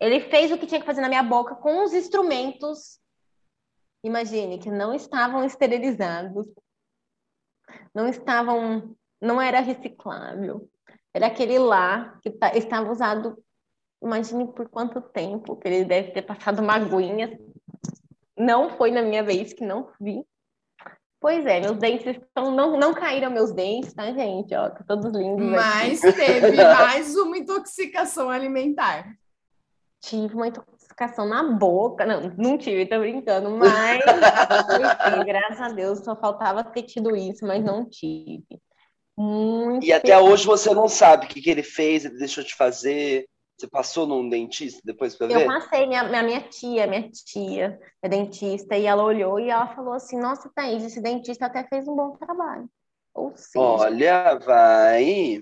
Ele fez o que tinha que fazer na minha boca com os instrumentos, imagine, que não estavam esterilizados, não estavam, não era reciclável. Era aquele lá que tá- estava usado, imagine por quanto tempo, que ele deve ter passado uma aguinha. Não foi na minha vez que não vi. Pois é, meus dentes estão, não, não caíram meus dentes, tá, gente? Ó, tá todos lindos aqui. Mas teve mais uma intoxicação alimentar. Tive uma intoxicação na boca. Não, não tive, tô brincando, mas graças a Deus, só faltava ter tido isso, mas não tive. Muito E até hoje você não sabe o que, que ele fez, ele deixou de fazer. Você passou num dentista depois para Eu ver? passei, minha, minha, minha tia, minha tia é dentista, e ela olhou e ela falou assim: Nossa, Thaís, esse dentista até fez um bom trabalho. Ou seja, Olha, vai.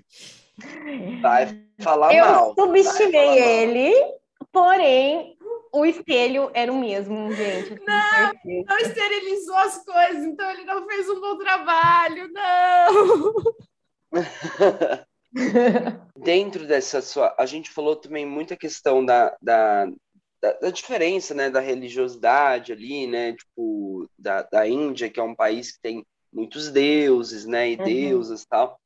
Vai falar eu mal. subestimei Vai falar mal. ele, porém, o espelho era o mesmo, gente. eu Não. Não esterilizou as coisas, então ele não fez um bom trabalho, não. Dentro dessa sua. A gente falou também muita questão da, da, da, da diferença, né? Da religiosidade ali, né? Tipo, da, da Índia, que é um país que tem muitos deuses, né? E Uhum. deusas e tal.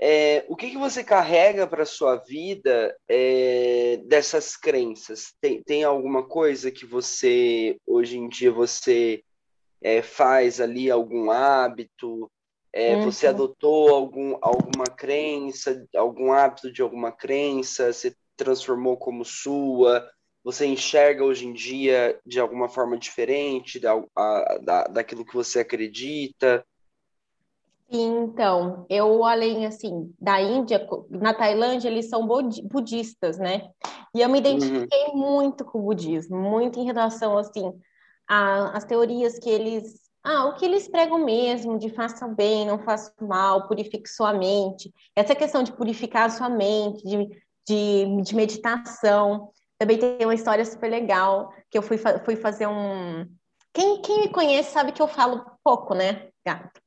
é, o que, que você carrega para sua vida é, dessas crenças? Tem, tem alguma coisa que você hoje em dia você é, faz ali algum hábito? É, uhum. Você adotou algum, alguma crença, algum hábito de alguma crença? Você transformou como sua? Você enxerga hoje em dia de alguma forma diferente da, a, da, daquilo que você acredita? Então, eu além assim da Índia, na Tailândia eles são budistas, né? E eu me identifiquei uhum. muito com o budismo, muito em relação assim às teorias que eles, ah, o que eles pregam mesmo, de faça bem, não faça mal, purifique sua mente. Essa questão de purificar a sua mente, de, de, de meditação. Também tem uma história super legal que eu fui, fui fazer um. Quem, quem me conhece sabe que eu falo pouco, né, gato?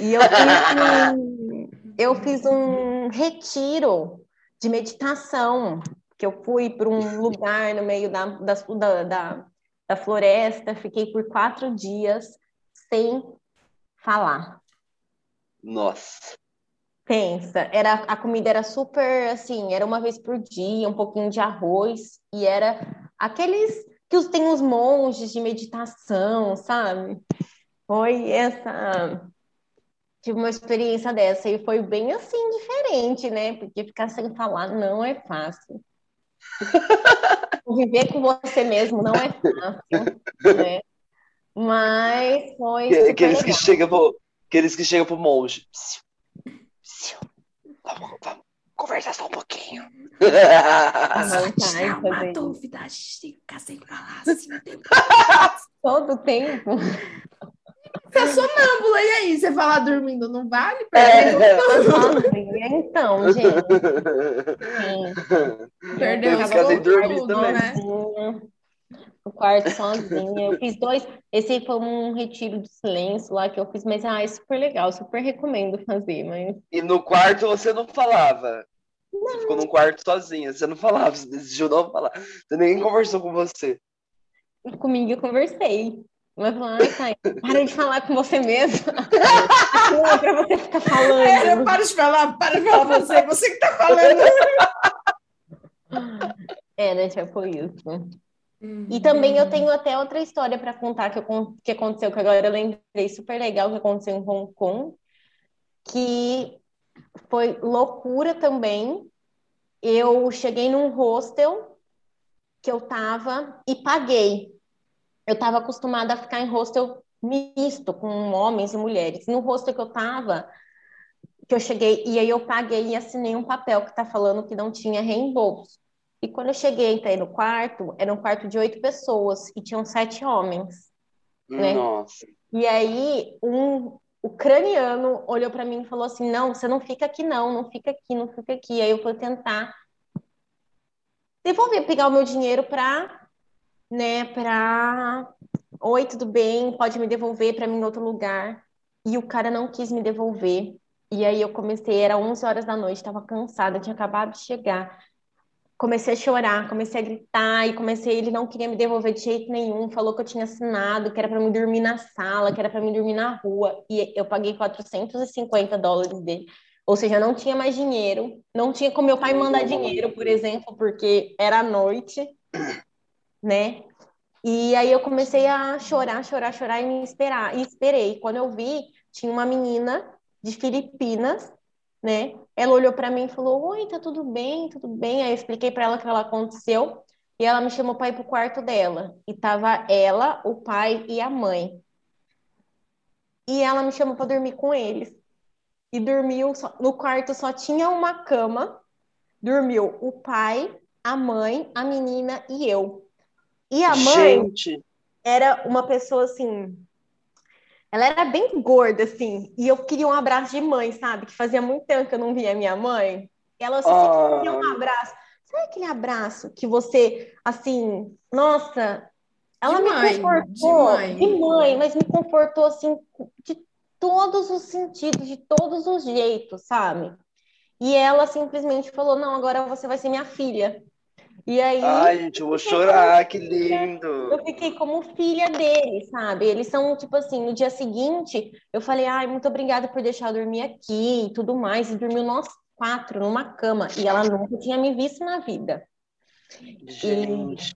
E eu fiz um, eu fiz um retiro de meditação, que eu fui para um lugar no meio da, da, da, da floresta, fiquei por quatro dias sem falar. Nossa. Pensa, era, a comida era super assim, era uma vez por dia, um pouquinho de arroz, e era aqueles que tem os monges de meditação, sabe? Foi essa tive uma experiência dessa e foi bem assim diferente, né? Porque ficar sem falar não é fácil. Viver com você mesmo não é fácil, né? Mas foi. Aqueles que chegam pro, aqueles que chegam pro monge. Vamos, vamos conversar só um pouquinho. Não, uma dúvida, a gente tem que ficar sem falar assim o tempo todo. tempo. Você é sonâmbula, e aí? Você fala dormindo, não vale? É, então, gente. Sim. Perdeu a dormir também. Né? No quarto sozinha. Eu fiz dois. Esse foi um retiro de silêncio lá que eu fiz, mas ah, é super legal, super recomendo fazer. Mas... E no quarto você não falava? Não. Você ficou num quarto sozinha, você não falava, você decidiu não falar. Você ninguém conversou com você. Comigo eu conversei. Vai falar, ai, para de falar com você mesmo. Não é pra você ficar falando. É, para de falar, para de falar você, você que tá falando. É, né, já foi isso. Uhum. E também eu tenho até outra história para contar que, eu, que aconteceu, que agora eu lembrei super legal que aconteceu em Hong Kong, que foi loucura também. Eu cheguei num hostel que eu tava e paguei eu estava acostumada a ficar em hostel misto, com homens e mulheres. No hostel que eu estava, que eu cheguei, e aí eu paguei e assinei um papel que está falando que não tinha reembolso. E quando eu cheguei, entrei no quarto, era um quarto de oito pessoas e tinham sete homens. Né? Nossa. E aí, um ucraniano olhou para mim e falou assim: Não, você não fica aqui, não, não fica aqui, não fica aqui. Aí eu fui tentar devolver, pegar o meu dinheiro para né, para oi, tudo bem, pode me devolver para mim em outro lugar. E o cara não quis me devolver. E aí eu comecei, era 11 horas da noite, estava cansada, tinha acabado de chegar. Comecei a chorar, comecei a gritar e comecei, ele não queria me devolver de jeito nenhum, falou que eu tinha assinado, que era para me dormir na sala, que era para me dormir na rua. E eu paguei 450 dólares dele. Ou seja, não tinha mais dinheiro, não tinha como meu pai mandar dinheiro, por exemplo, porque era noite né? E aí eu comecei a chorar, chorar, chorar e me esperar. E esperei. Quando eu vi, tinha uma menina de Filipinas, né? Ela olhou para mim e falou: Oi, tá tudo bem? Tudo bem? Aí eu expliquei para ela o que ela aconteceu. E ela me chamou para ir pro quarto dela. E tava ela, o pai e a mãe. E ela me chamou para dormir com eles. E dormiu só... no quarto só tinha uma cama. Dormiu o pai, a mãe, a menina e eu. E a mãe Gente. era uma pessoa assim. Ela era bem gorda, assim, e eu queria um abraço de mãe, sabe? Que fazia muito tempo que eu não via minha mãe. E ela assim, oh. queria um abraço. Sabe aquele abraço que você, assim, nossa, ela de me mãe, confortou de mãe. de mãe, mas me confortou assim de todos os sentidos, de todos os jeitos, sabe? E ela simplesmente falou: "Não, agora você vai ser minha filha". E aí. Ai, gente, eu vou chorar, que lindo. Eu fiquei como filha dele, sabe? Eles são, tipo assim, no dia seguinte, eu falei, ai, muito obrigada por deixar eu dormir aqui e tudo mais. E dormiu nós quatro numa cama. E ela nunca tinha me visto na vida. Gente.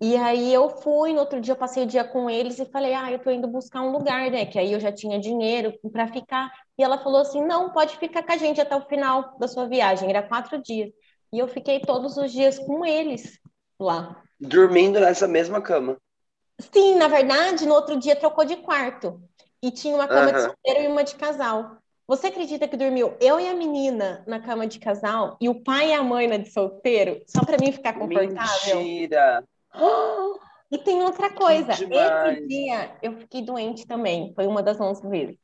E, e aí eu fui, no outro dia eu passei o dia com eles e falei, ah, eu tô indo buscar um lugar, né? Que aí eu já tinha dinheiro para ficar. E ela falou assim: não, pode ficar com a gente até o final da sua viagem. Era quatro dias. E eu fiquei todos os dias com eles lá. Dormindo nessa mesma cama. Sim, na verdade, no outro dia trocou de quarto. E tinha uma cama de solteiro e uma de casal. Você acredita que dormiu eu e a menina na cama de casal e o pai e a mãe na de solteiro, só para mim ficar confortável? Mentira. E tem outra coisa. Esse dia eu fiquei doente também. Foi uma das 11 vezes.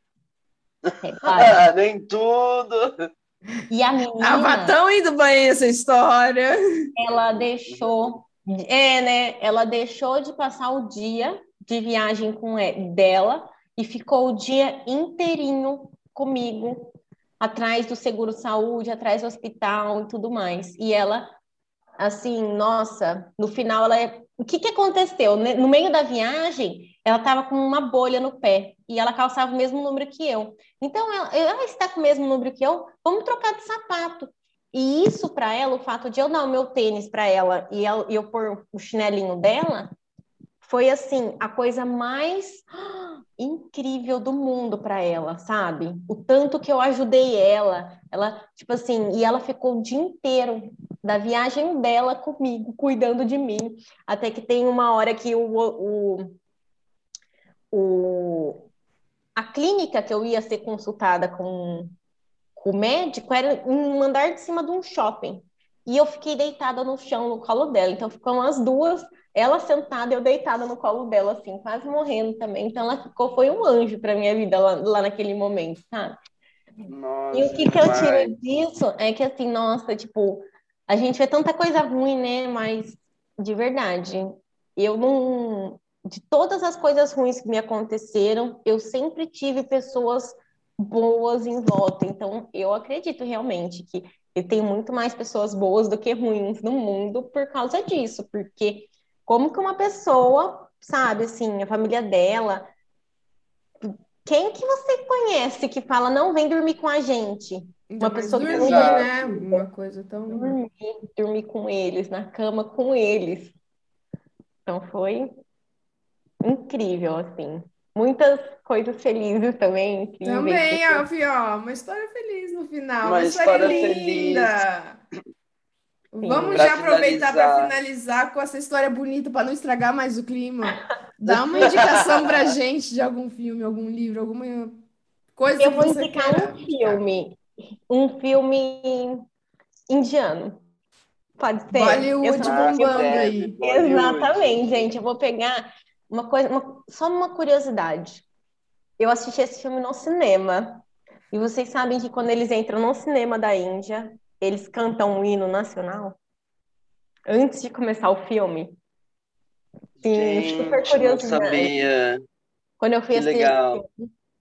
Ah, nem tudo. E a Tava menina, tão indo bem essa história. ela deixou, é, né? Ela deixou de passar o dia de viagem com e- dela e ficou o dia inteirinho comigo, atrás do seguro saúde, atrás do hospital e tudo mais. E ela, assim, nossa, no final ela é. O que que aconteceu? No meio da viagem, ela estava com uma bolha no pé e ela calçava o mesmo número que eu. Então, ela, ela está com o mesmo número que eu, vamos trocar de sapato. E isso para ela, o fato de eu dar o meu tênis para ela e ela- e eu pôr o chinelinho dela, foi assim, a coisa mais ah, incrível do mundo para ela, sabe? O tanto que eu ajudei ela, ela, tipo assim, e ela ficou o dia inteiro da viagem dela comigo, cuidando de mim, até que tem uma hora que o, o, o a clínica que eu ia ser consultada com, com o médico era um andar de cima de um shopping. E eu fiquei deitada no chão, no colo dela. Então ficam as duas, ela sentada eu deitada no colo dela, assim, quase morrendo também. Então ela ficou, foi um anjo para minha vida lá, lá naquele momento, sabe? Nossa, E o que, que eu tiro disso é que, assim, nossa, tipo, a gente vê tanta coisa ruim, né? Mas, de verdade, eu não. De todas as coisas ruins que me aconteceram, eu sempre tive pessoas boas em volta. Então, eu acredito realmente que eu tenho muito mais pessoas boas do que ruins no mundo por causa disso. Porque, como que uma pessoa, sabe, assim, a família dela. Quem que você conhece que fala, não, vem dormir com a gente? Uma pessoa que dormir, né? Uma coisa tão. dormir, dormir com eles, na cama com eles. Então foi incrível, assim. Muitas coisas felizes também, incríveis. Também, Fih, ó, uma história feliz no final. Uma Uma história história linda. Vamos Pra já aproveitar para finalizar. com essa história bonita para não estragar mais o clima. Dá uma indicação pra gente de algum filme, algum livro, alguma coisa Eu que vou você indicar queira. um filme, um filme indiano. Pode ser? Bollywood bombando aí. Exatamente, gente. Eu vou pegar uma coisa, uma- só uma curiosidade. Eu assisti esse filme no cinema. E vocês sabem que quando eles entram no cinema da Índia, eles cantam o hino nacional? Antes de começar o filme. Sim, super Gente, não curiosidade. sabia. Quando eu fui Que assistir legal.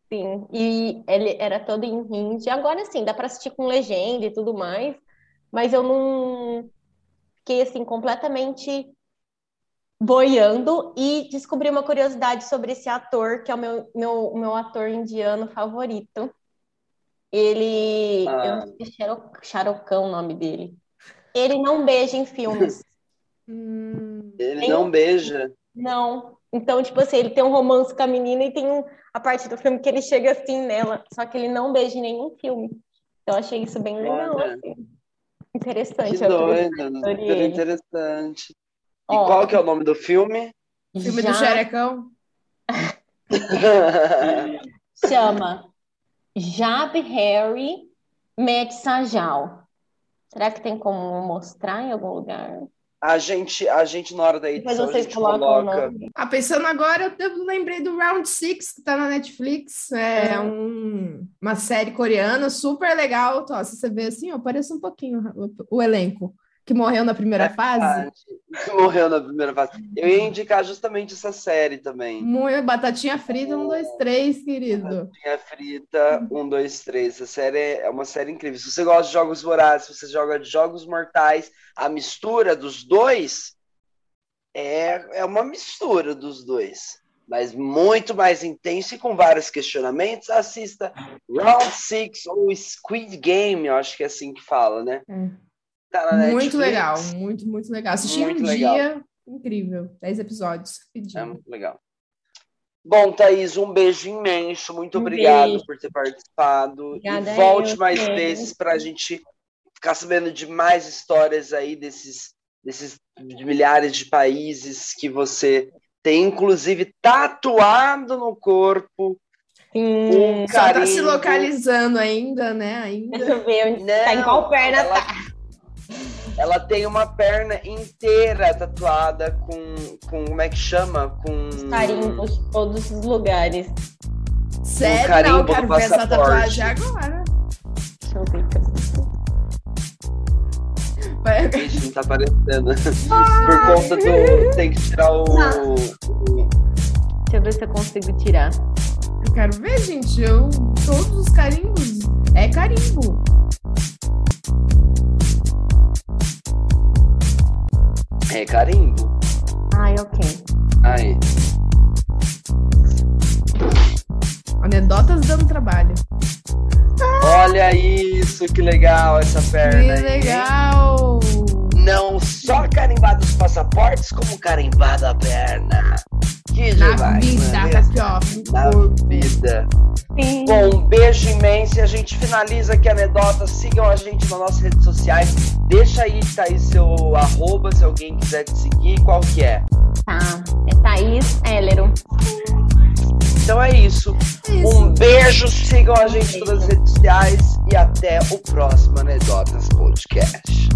sim. E ele era todo em hindi. Agora sim, dá para assistir com legenda e tudo mais. Mas eu não fiquei assim completamente boiando e descobri uma curiosidade sobre esse ator, que é o meu, meu, meu ator indiano favorito. Ele, Ah. eu não sei se é Sharo- Shahrukh o nome dele. Ele não beija em filmes. Hum, Ele Tem não beija. Não. Então, tipo assim, ele tem um romance com a menina e tem um- a parte do filme que ele chega assim nela, só que ele não beija em nenhum filme. Então, eu achei isso bem legal, assim. Interessante. Que a doido, super interessante. E Ó, qual que é o nome do filme? filme já do Xerecão. chama Jab Harry Met Sajal. Será que tem como mostrar em algum lugar? A gente, a gente na hora da edição, a vocês gente colocam o coloca. nome. Ah, pensando agora, eu lembrei do Round Six, que tá na Netflix. É um- uma série coreana super legal. Ó, se você vê assim, ó, parece um pouquinho o, o elenco. Que morreu na primeira É fase. Que morreu na primeira fase. Eu ia indicar justamente essa série também. Muito, batatinha frita, um, dois, três, querido. Batatinha frita, um, dois, três. Essa série é uma série incrível. Se você gosta de jogos vorazes, se você joga de jogos mortais, a mistura dos dois é, é uma mistura dos dois. Mas muito mais intenso e com vários questionamentos. Assista Round Six ou Squid Game, eu acho que é assim que fala, né? É. Tá na Muito Netflix. legal, muito, muito legal. Assisti Muito um legal. dia, incrível. Dez episódios. É rapidinho. muito legal. Bom, Thaís, um beijo imenso. Muito Um obrigado beijo. por ter participado. Obrigada e volte eu, mais vezes para a gente ficar sabendo de mais histórias aí desses, desses de milhares de países que você tem, inclusive, tatuado no corpo. Sim. Um Só tá se localizando ainda, né? Ainda. Deixa eu ver onde Não, tá, em qual perna ela, tá. Ela tem uma perna inteira tatuada com, com como é que chama? Com Carimbos de todos os lugares. Sério, carimbo não, quero ver essa tatuagem agora. Deixa eu ver. Vai- Ixi, não tá aparecendo. Por conta do. Tem que tirar o. o- Deixa eu ver se eu consigo tirar. Eu quero ver, gente. Eu, todos os carimbos. É carimbo. É carimbo. Ai, ok. Aí. Anedotas dando trabalho. Olha isso, que legal essa perna. Que aí. legal! Não só carimbado os passaportes, como carimbado a perna. Que Na demais, vida, é tá mesmo? aqui, ó. Na corpo. vida. Sim. Bom, um beijo imenso e a gente finaliza aqui a anedota. Sigam a gente nas nossas redes sociais. Deixa aí, Thaís, seu arroba, se alguém quiser te seguir, qual que é? Tá. É Thaís Hélero. Então é isso. É isso. Um beijo, sigam a gente nas redes sociais e até o próximo Anedotas Podcast.